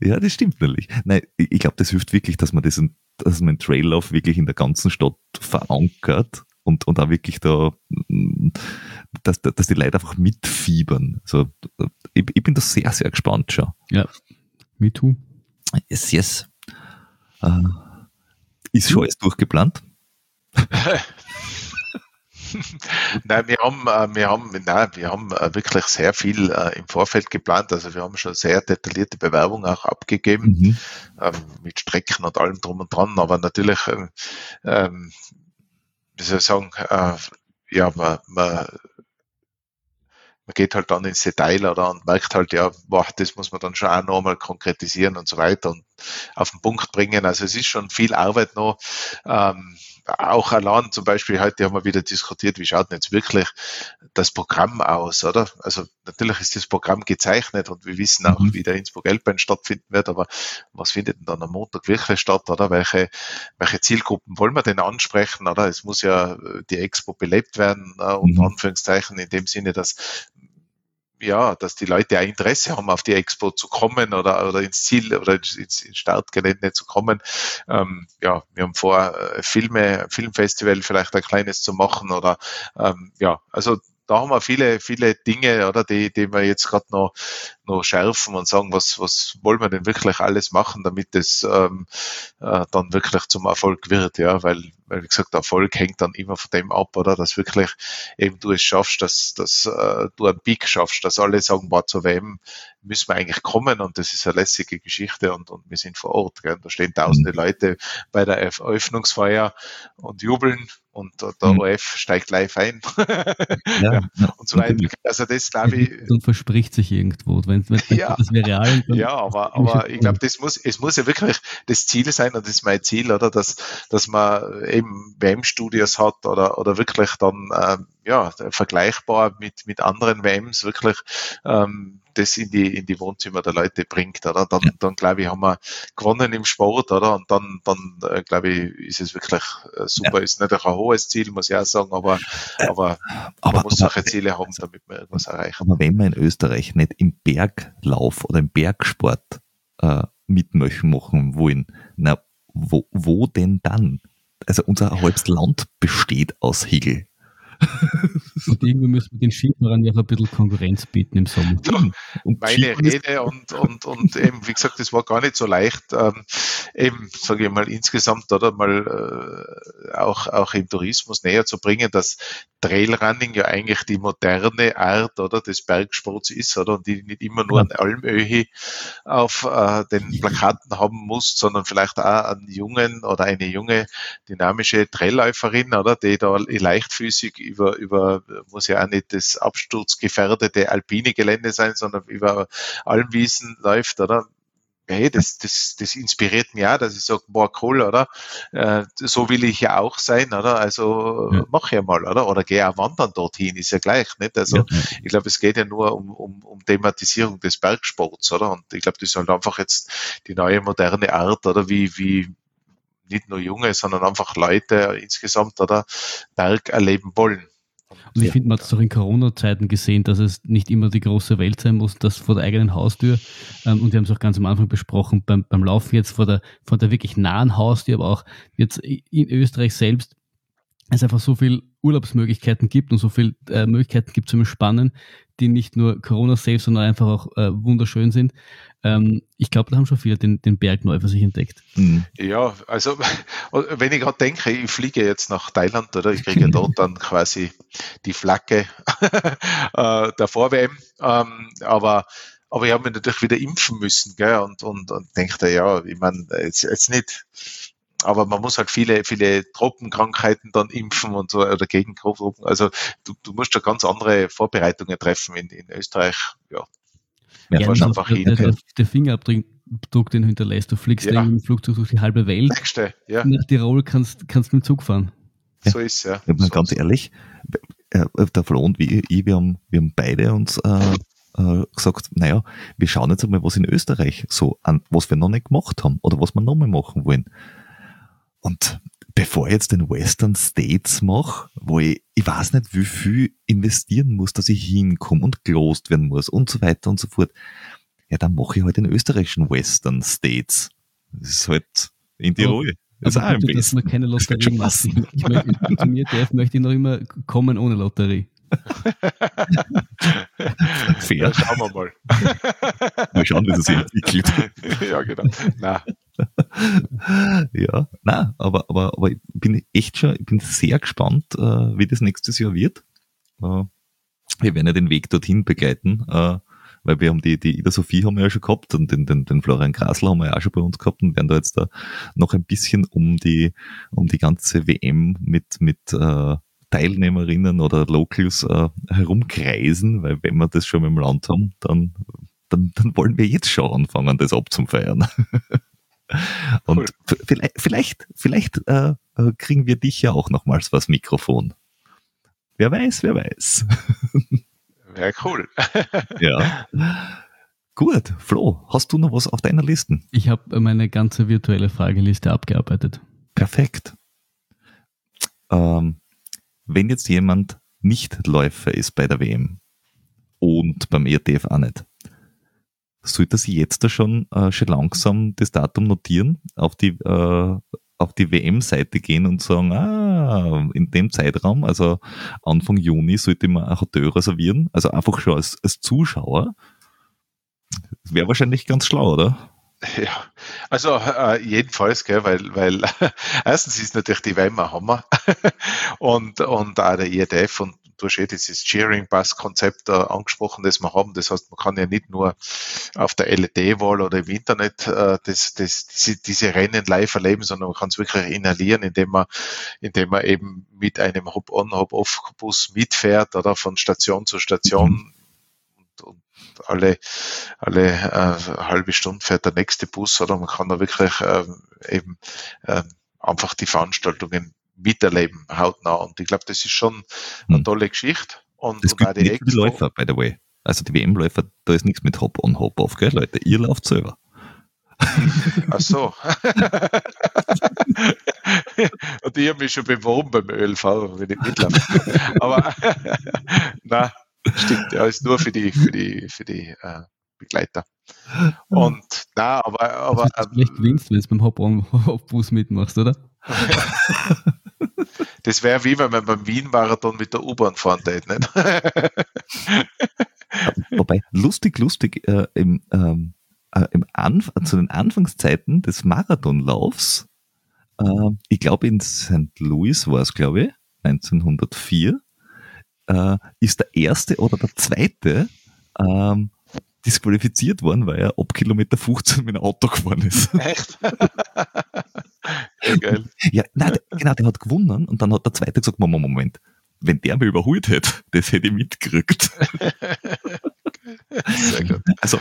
Ja, das stimmt natürlich. Nein, ich glaube, das hilft wirklich, dass man diesen, dass man den Traillauf wirklich in der ganzen Stadt verankert und, und auch wirklich da, dass, dass die Leute einfach mitfiebern. Also, ich, ich bin da sehr, sehr gespannt schon. Ja, me too. Yes, yes. Uh, ist schon alles durchgeplant? nein, wir haben, äh, wir haben, nein, wir haben äh, wirklich sehr viel im Vorfeld geplant. Also wir haben schon sehr detaillierte Bewerbungen auch abgegeben, mhm. ähm, mit Strecken und allem drum und dran. Aber natürlich, ähm, ähm wie soll ich sagen, äh, ja, man, man, man geht halt dann ins Detail oder und merkt halt, ja, boah, das muss man dann schon auch nochmal konkretisieren und so weiter und auf den Punkt bringen. Also es ist schon viel Arbeit noch. Ähm, auch allein zum Beispiel heute haben wir wieder diskutiert, wie schaut denn jetzt wirklich das Programm aus, oder? Also natürlich ist das Programm gezeichnet und wir wissen auch, mhm. wie der Innsbruck Elbbein stattfinden wird, aber was findet denn dann am Montag wirklich statt, oder? Welche, welche Zielgruppen wollen wir denn ansprechen, oder? Es muss ja die Expo belebt werden, äh, unter mhm. Anführungszeichen, in dem Sinne, dass ja, dass die Leute ein Interesse haben, auf die Expo zu kommen oder, oder ins Ziel oder ins, ins Startgelände zu kommen. Ähm, ja, wir haben vor, äh, Filme, Filmfestival vielleicht ein kleines zu machen oder ähm, ja, also da haben wir viele, viele Dinge, oder, die, die wir jetzt gerade noch, noch schärfen und sagen, was, was wollen wir denn wirklich alles machen, damit es ähm, äh, dann wirklich zum Erfolg wird, ja, weil, weil wie gesagt, Erfolg hängt dann immer von dem ab, oder, dass wirklich eben du es schaffst, dass, dass äh, du einen Peak schaffst, dass alle sagen, boah, zu wem müssen wir eigentlich kommen und das ist eine lässige Geschichte und, und wir sind vor Ort, gell? da stehen tausende mhm. Leute bei der Eröffnungsfeier und jubeln und der mhm. OF steigt live ein ja, und so weiter. Also das glaube ich. Und verspricht sich irgendwo, wenn, wenn ja, das wäre real. Ja, aber, aber ich glaube, das muss, es muss ja wirklich das Ziel sein und das ist mein Ziel, oder, dass, dass man eben WM-Studios hat oder, oder wirklich dann, ähm, ja, vergleichbar mit, mit anderen WMs wirklich, ähm, das in die, in die Wohnzimmer der Leute bringt, oder? Dann, ja. dann glaube ich, haben wir gewonnen im Sport, oder? Und dann, dann äh, glaube ich, ist es wirklich äh, super. Ja. Ist nicht ein hohes Ziel, muss ich auch sagen, aber, äh, aber, aber man muss solche Ziele haben, damit man irgendwas erreicht. Aber wenn man in Österreich nicht im Berglauf oder im Bergsport äh, mitmachen wollen, na, wo, wo denn dann? Also unser halbes Land besteht aus Hegel. Und irgendwie müssen wir den Skifahrern ja auch ein bisschen Konkurrenz bieten im Sommer. Und meine Rede und, und, und eben, wie gesagt, das war gar nicht so leicht, ähm, eben, sage ich mal, insgesamt oder mal äh, auch, auch im Tourismus näher zu bringen, dass Trailrunning ja eigentlich die moderne Art oder des Bergsports ist, oder? Und die nicht immer nur ein Almöhi auf äh, den Plakaten haben muss, sondern vielleicht auch einen jungen oder eine junge dynamische Trailläuferin, oder? Die da leichtfüßig über, über, muss ja auch nicht das absturzgefährdete alpine Gelände sein, sondern über Almwiesen läuft, oder? hey, das, das, das inspiriert mich auch, dass ich sage, boah, cool, oder? Äh, so will ich ja auch sein, oder? Also ja. mach ja mal, oder? Oder geh auch wandern dorthin, ist ja gleich, nicht? Also ja. ich glaube, es geht ja nur um, um, um Thematisierung des Bergsports, oder? Und ich glaube, das ist halt einfach jetzt die neue moderne Art, oder? Wie, wie, nicht nur Junge, sondern einfach Leute insgesamt oder Berg erleben wollen. Und ich ja. finde, man hat es auch in Corona-Zeiten gesehen, dass es nicht immer die große Welt sein muss, das vor der eigenen Haustür. Ähm, und wir haben es auch ganz am Anfang besprochen, beim, beim Laufen jetzt vor der, vor der wirklich nahen Haustür, aber auch jetzt in Österreich selbst, es einfach so viel Urlaubsmöglichkeiten gibt und so viel äh, Möglichkeiten gibt zum Entspannen, die nicht nur Corona-safe, sondern einfach auch äh, wunderschön sind. Ähm, ich glaube, da haben schon viele den, den Berg neu für sich entdeckt. Mhm. Ja, also wenn ich gerade denke, ich fliege jetzt nach Thailand, oder ich kriege dort dann quasi die Flagge äh, der Vorwärm. Ähm, aber aber ich habe mich natürlich wieder impfen müssen, gell, und, und, und denke, ja, ich meine, jetzt, jetzt nicht, aber man muss halt viele, viele Tropenkrankheiten dann impfen und so, oder gegen Tropen. Also du, du musst da ganz andere Vorbereitungen treffen in, in Österreich, ja. Ja, ja einfach der, hin. Der, der Fingerabdruck, den hinterlässt, du fliegst ja. im Flugzeug durch die halbe Welt. Nächste, ja. Nach Tirol kannst, kannst du mit dem Zug fahren. So ist ja. So ganz ehrlich, äh, der Flo und ich, wir haben, wir haben beide uns äh, äh, gesagt, naja, wir schauen jetzt einmal, was in Österreich so an, was wir noch nicht gemacht haben oder was wir noch mal machen wollen. Und bevor ich jetzt den Western States mache, wo ich, ich weiß nicht, wie viel investieren muss, dass ich hinkomme und gelost werden muss und so weiter und so fort, ja, dann mache ich halt den österreichischen Western States. Das ist halt in Tirol. Das aber ist bitte, dass man keine Lotterie macht. Ich möchte, zu mir darf, möchte ich noch immer kommen ohne Lotterie. Fair. Ja, schauen wir mal. mal schauen, wie das sich entwickelt. ja, genau. Na. ja, na, aber, aber, aber ich bin echt schon, ich bin sehr gespannt, äh, wie das nächstes Jahr wird. Äh, wir werden ja den Weg dorthin begleiten. Äh, weil wir haben die, die Ida Sophie haben wir ja schon gehabt und den, den, den Florian Grasler haben wir ja auch schon bei uns gehabt und werden da jetzt da noch ein bisschen um die, um die ganze WM mit, mit Teilnehmerinnen oder Locals herumkreisen, weil wenn wir das schon im Land haben, dann, dann, dann wollen wir jetzt schon anfangen, das abzufeiern. Und cool. vielleicht, vielleicht, vielleicht äh, äh, kriegen wir dich ja auch nochmals was Mikrofon. Wer weiß, wer weiß. Wäre cool. ja. Gut, Flo, hast du noch was auf deiner Liste? Ich habe meine ganze virtuelle Frageliste abgearbeitet. Perfekt. Ähm, wenn jetzt jemand nicht Läufer ist bei der WM und beim ETF auch nicht, sollte sie jetzt da schon, äh, schon langsam das Datum notieren, auf die, äh, die WM-Seite gehen und sagen, ah, in dem Zeitraum, also Anfang Juni, sollte man ein Hotel reservieren, also einfach schon als, als Zuschauer. Wäre wahrscheinlich ganz schlau, oder? Ja, also äh, jedenfalls, gell, weil, weil erstens ist natürlich die ein Hammer und, und auch der IEDF und du hast eh dieses Cheering Bus Konzept äh, angesprochen, das wir haben. Das heißt, man kann ja nicht nur auf der LED-Wall oder im Internet äh, das, das, diese, diese Rennen live erleben, sondern man kann es wirklich inhalieren, indem man, indem man eben mit einem Hop-on, Hop-off-Bus mitfährt oder von Station zu Station und, alle, alle äh, halbe Stunde fährt der nächste Bus oder man kann da wirklich äh, eben äh, einfach die Veranstaltungen miterleben, hautnah. Und ich glaube, das ist schon eine hm. tolle Geschichte. Und, das und auch die, nicht die Läufer, by the way. Also die WM-Läufer, da ist nichts mit Hop-on, Hop-off, gell, Leute? Ihr lauft selber. Ach so. und ich habe mich schon beworben beim ÖLV, wenn ich mitlaufe. Aber na, stimmt, ja, ist nur für die, für die, für die äh, Begleiter. Und na, aber, aber ähm, vielleicht gewinnst, wenn du beim Hop-on-Hop-Bus mitmachst, oder? Das wäre wie wenn man beim Wien-Marathon mit der U-Bahn fahren tät, nicht? Wobei, lustig, lustig, äh, im, ähm, äh, im Anf zu den Anfangszeiten des Marathonlaufs, äh, ich glaube in St. Louis war es, glaube ich, 1904, äh, ist der erste oder der zweite ähm, disqualifiziert worden, weil er ab Kilometer 15 mit dem Auto gefahren ist. Echt? geil. Ja, nein, genau, der hat gewonnen und dann hat der zweite gesagt, Moment, Moment, wenn der mich überholt hätte, das hätte ich gut. Also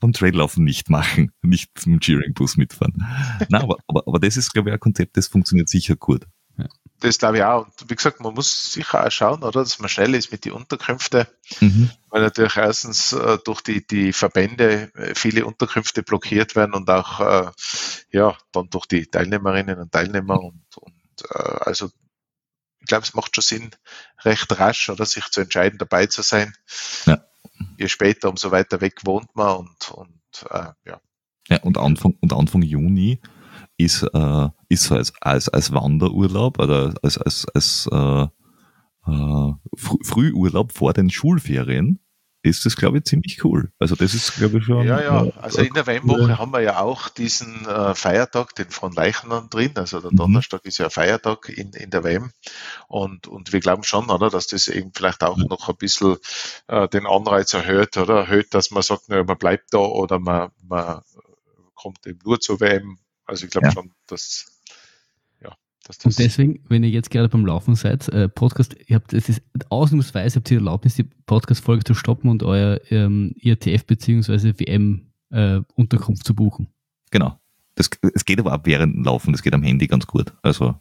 beim Traillaufen nicht machen, nicht zum Cheering-Bus mitfahren. Nein, aber, aber, aber das ist, glaube ich, ein Konzept, das funktioniert sicher gut. Das glaube ich auch. Und wie gesagt, man muss sicher auch schauen, oder, dass man schnell ist mit den Unterkünften, mhm. weil natürlich erstens äh, durch die, die Verbände äh, viele Unterkünfte blockiert werden und auch äh, ja, dann durch die Teilnehmerinnen und Teilnehmer und, und äh, also ich glaube, es macht schon Sinn, recht rasch oder sich zu entscheiden, dabei zu sein. Ja. Je später, umso weiter weg wohnt man und, und äh, ja. Ja, und Anfang, und Anfang Juni ist, äh, ist so als, als, als Wanderurlaub oder als, als, als äh, äh, Frühurlaub vor den Schulferien ist das, glaube ich, ziemlich cool. Also das ist, glaube ich, schon. Ja, ja, also in der WM-Woche haben wir ja auch diesen äh, Feiertag, den von Leichnern drin. Also der mhm. Donnerstag ist ja Feiertag in, in der WM. Und, und wir glauben schon, oder, dass das eben vielleicht auch noch ein bisschen äh, den Anreiz erhöht, oder erhöht, dass man sagt, na, man bleibt da oder man, man kommt eben nur zur WM. Also ich glaube ja. schon, dass und deswegen, wenn ihr jetzt gerade beim Laufen seid, äh, Podcast, ihr habt, es ist ausnahmsweise habt ihr Erlaubnis, die Podcast-Folge zu stoppen und euer ähm, IRTF bzw. WM-Unterkunft äh, zu buchen. Genau. Das, es geht aber auch während dem Laufen, das geht am Handy ganz gut. Also.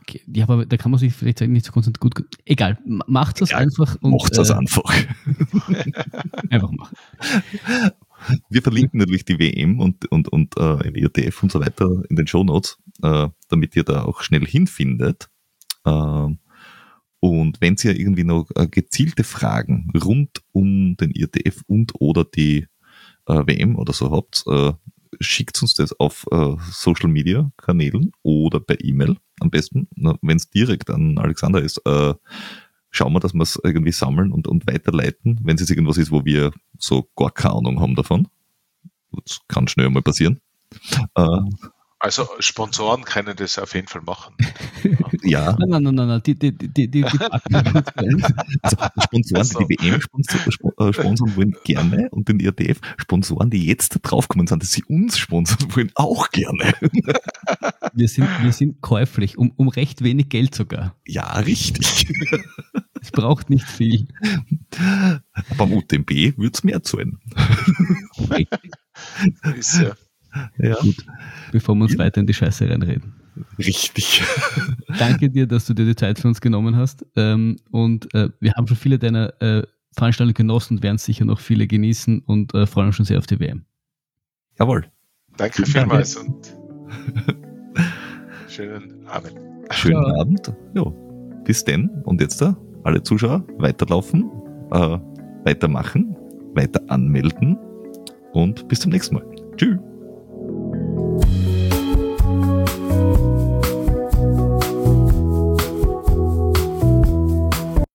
Okay. Ja, aber da kann man sich vielleicht nicht so konzentrieren. Gut, egal, macht es einfach. Macht es äh, einfach. einfach machen. Wir verlinken natürlich die WM und, und, und äh, IRTF und so weiter in den Show Notes, äh, damit ihr da auch schnell hinfindet. Äh, und wenn ihr irgendwie noch äh, gezielte Fragen rund um den IRTF und oder die äh, WM oder so habt, äh, schickt uns das auf äh, Social Media Kanälen oder per E-Mail am besten. Wenn es direkt an Alexander ist, äh, schauen wir, dass wir es irgendwie sammeln und, und weiterleiten, wenn es irgendwas ist, wo wir so gar keine Ahnung haben davon. Das kann schnell mal passieren. Äh, also Sponsoren können das auf jeden Fall machen. ja. Nein, nein, nein, nein, nein. Die, die, die, die, die also Sponsoren, also. die die WM äh, sponsern wollen, gerne und den IRTF Sponsoren, die jetzt draufgekommen sind, dass sie uns sponsern wollen, auch gerne. wir, sind, wir sind käuflich, um, um recht wenig Geld sogar. Ja, richtig. Es braucht nicht viel. Beim UTMB würde es mehr zahlen. ist ja. Ja. Gut, bevor wir uns ja. weiter in die Scheiße reinreden. Richtig. Danke dir, dass du dir die Zeit für uns genommen hast. Ähm, und äh, wir haben schon viele deiner äh, Veranstaltungen genossen und werden sicher noch viele genießen und äh, freuen uns schon sehr auf die WM. Jawohl. Danke vielmals und schönen Abend. Schönen ja. Abend. Ja. Bis denn. Und jetzt da, alle Zuschauer, weiterlaufen, äh, weitermachen, weiter anmelden und bis zum nächsten Mal.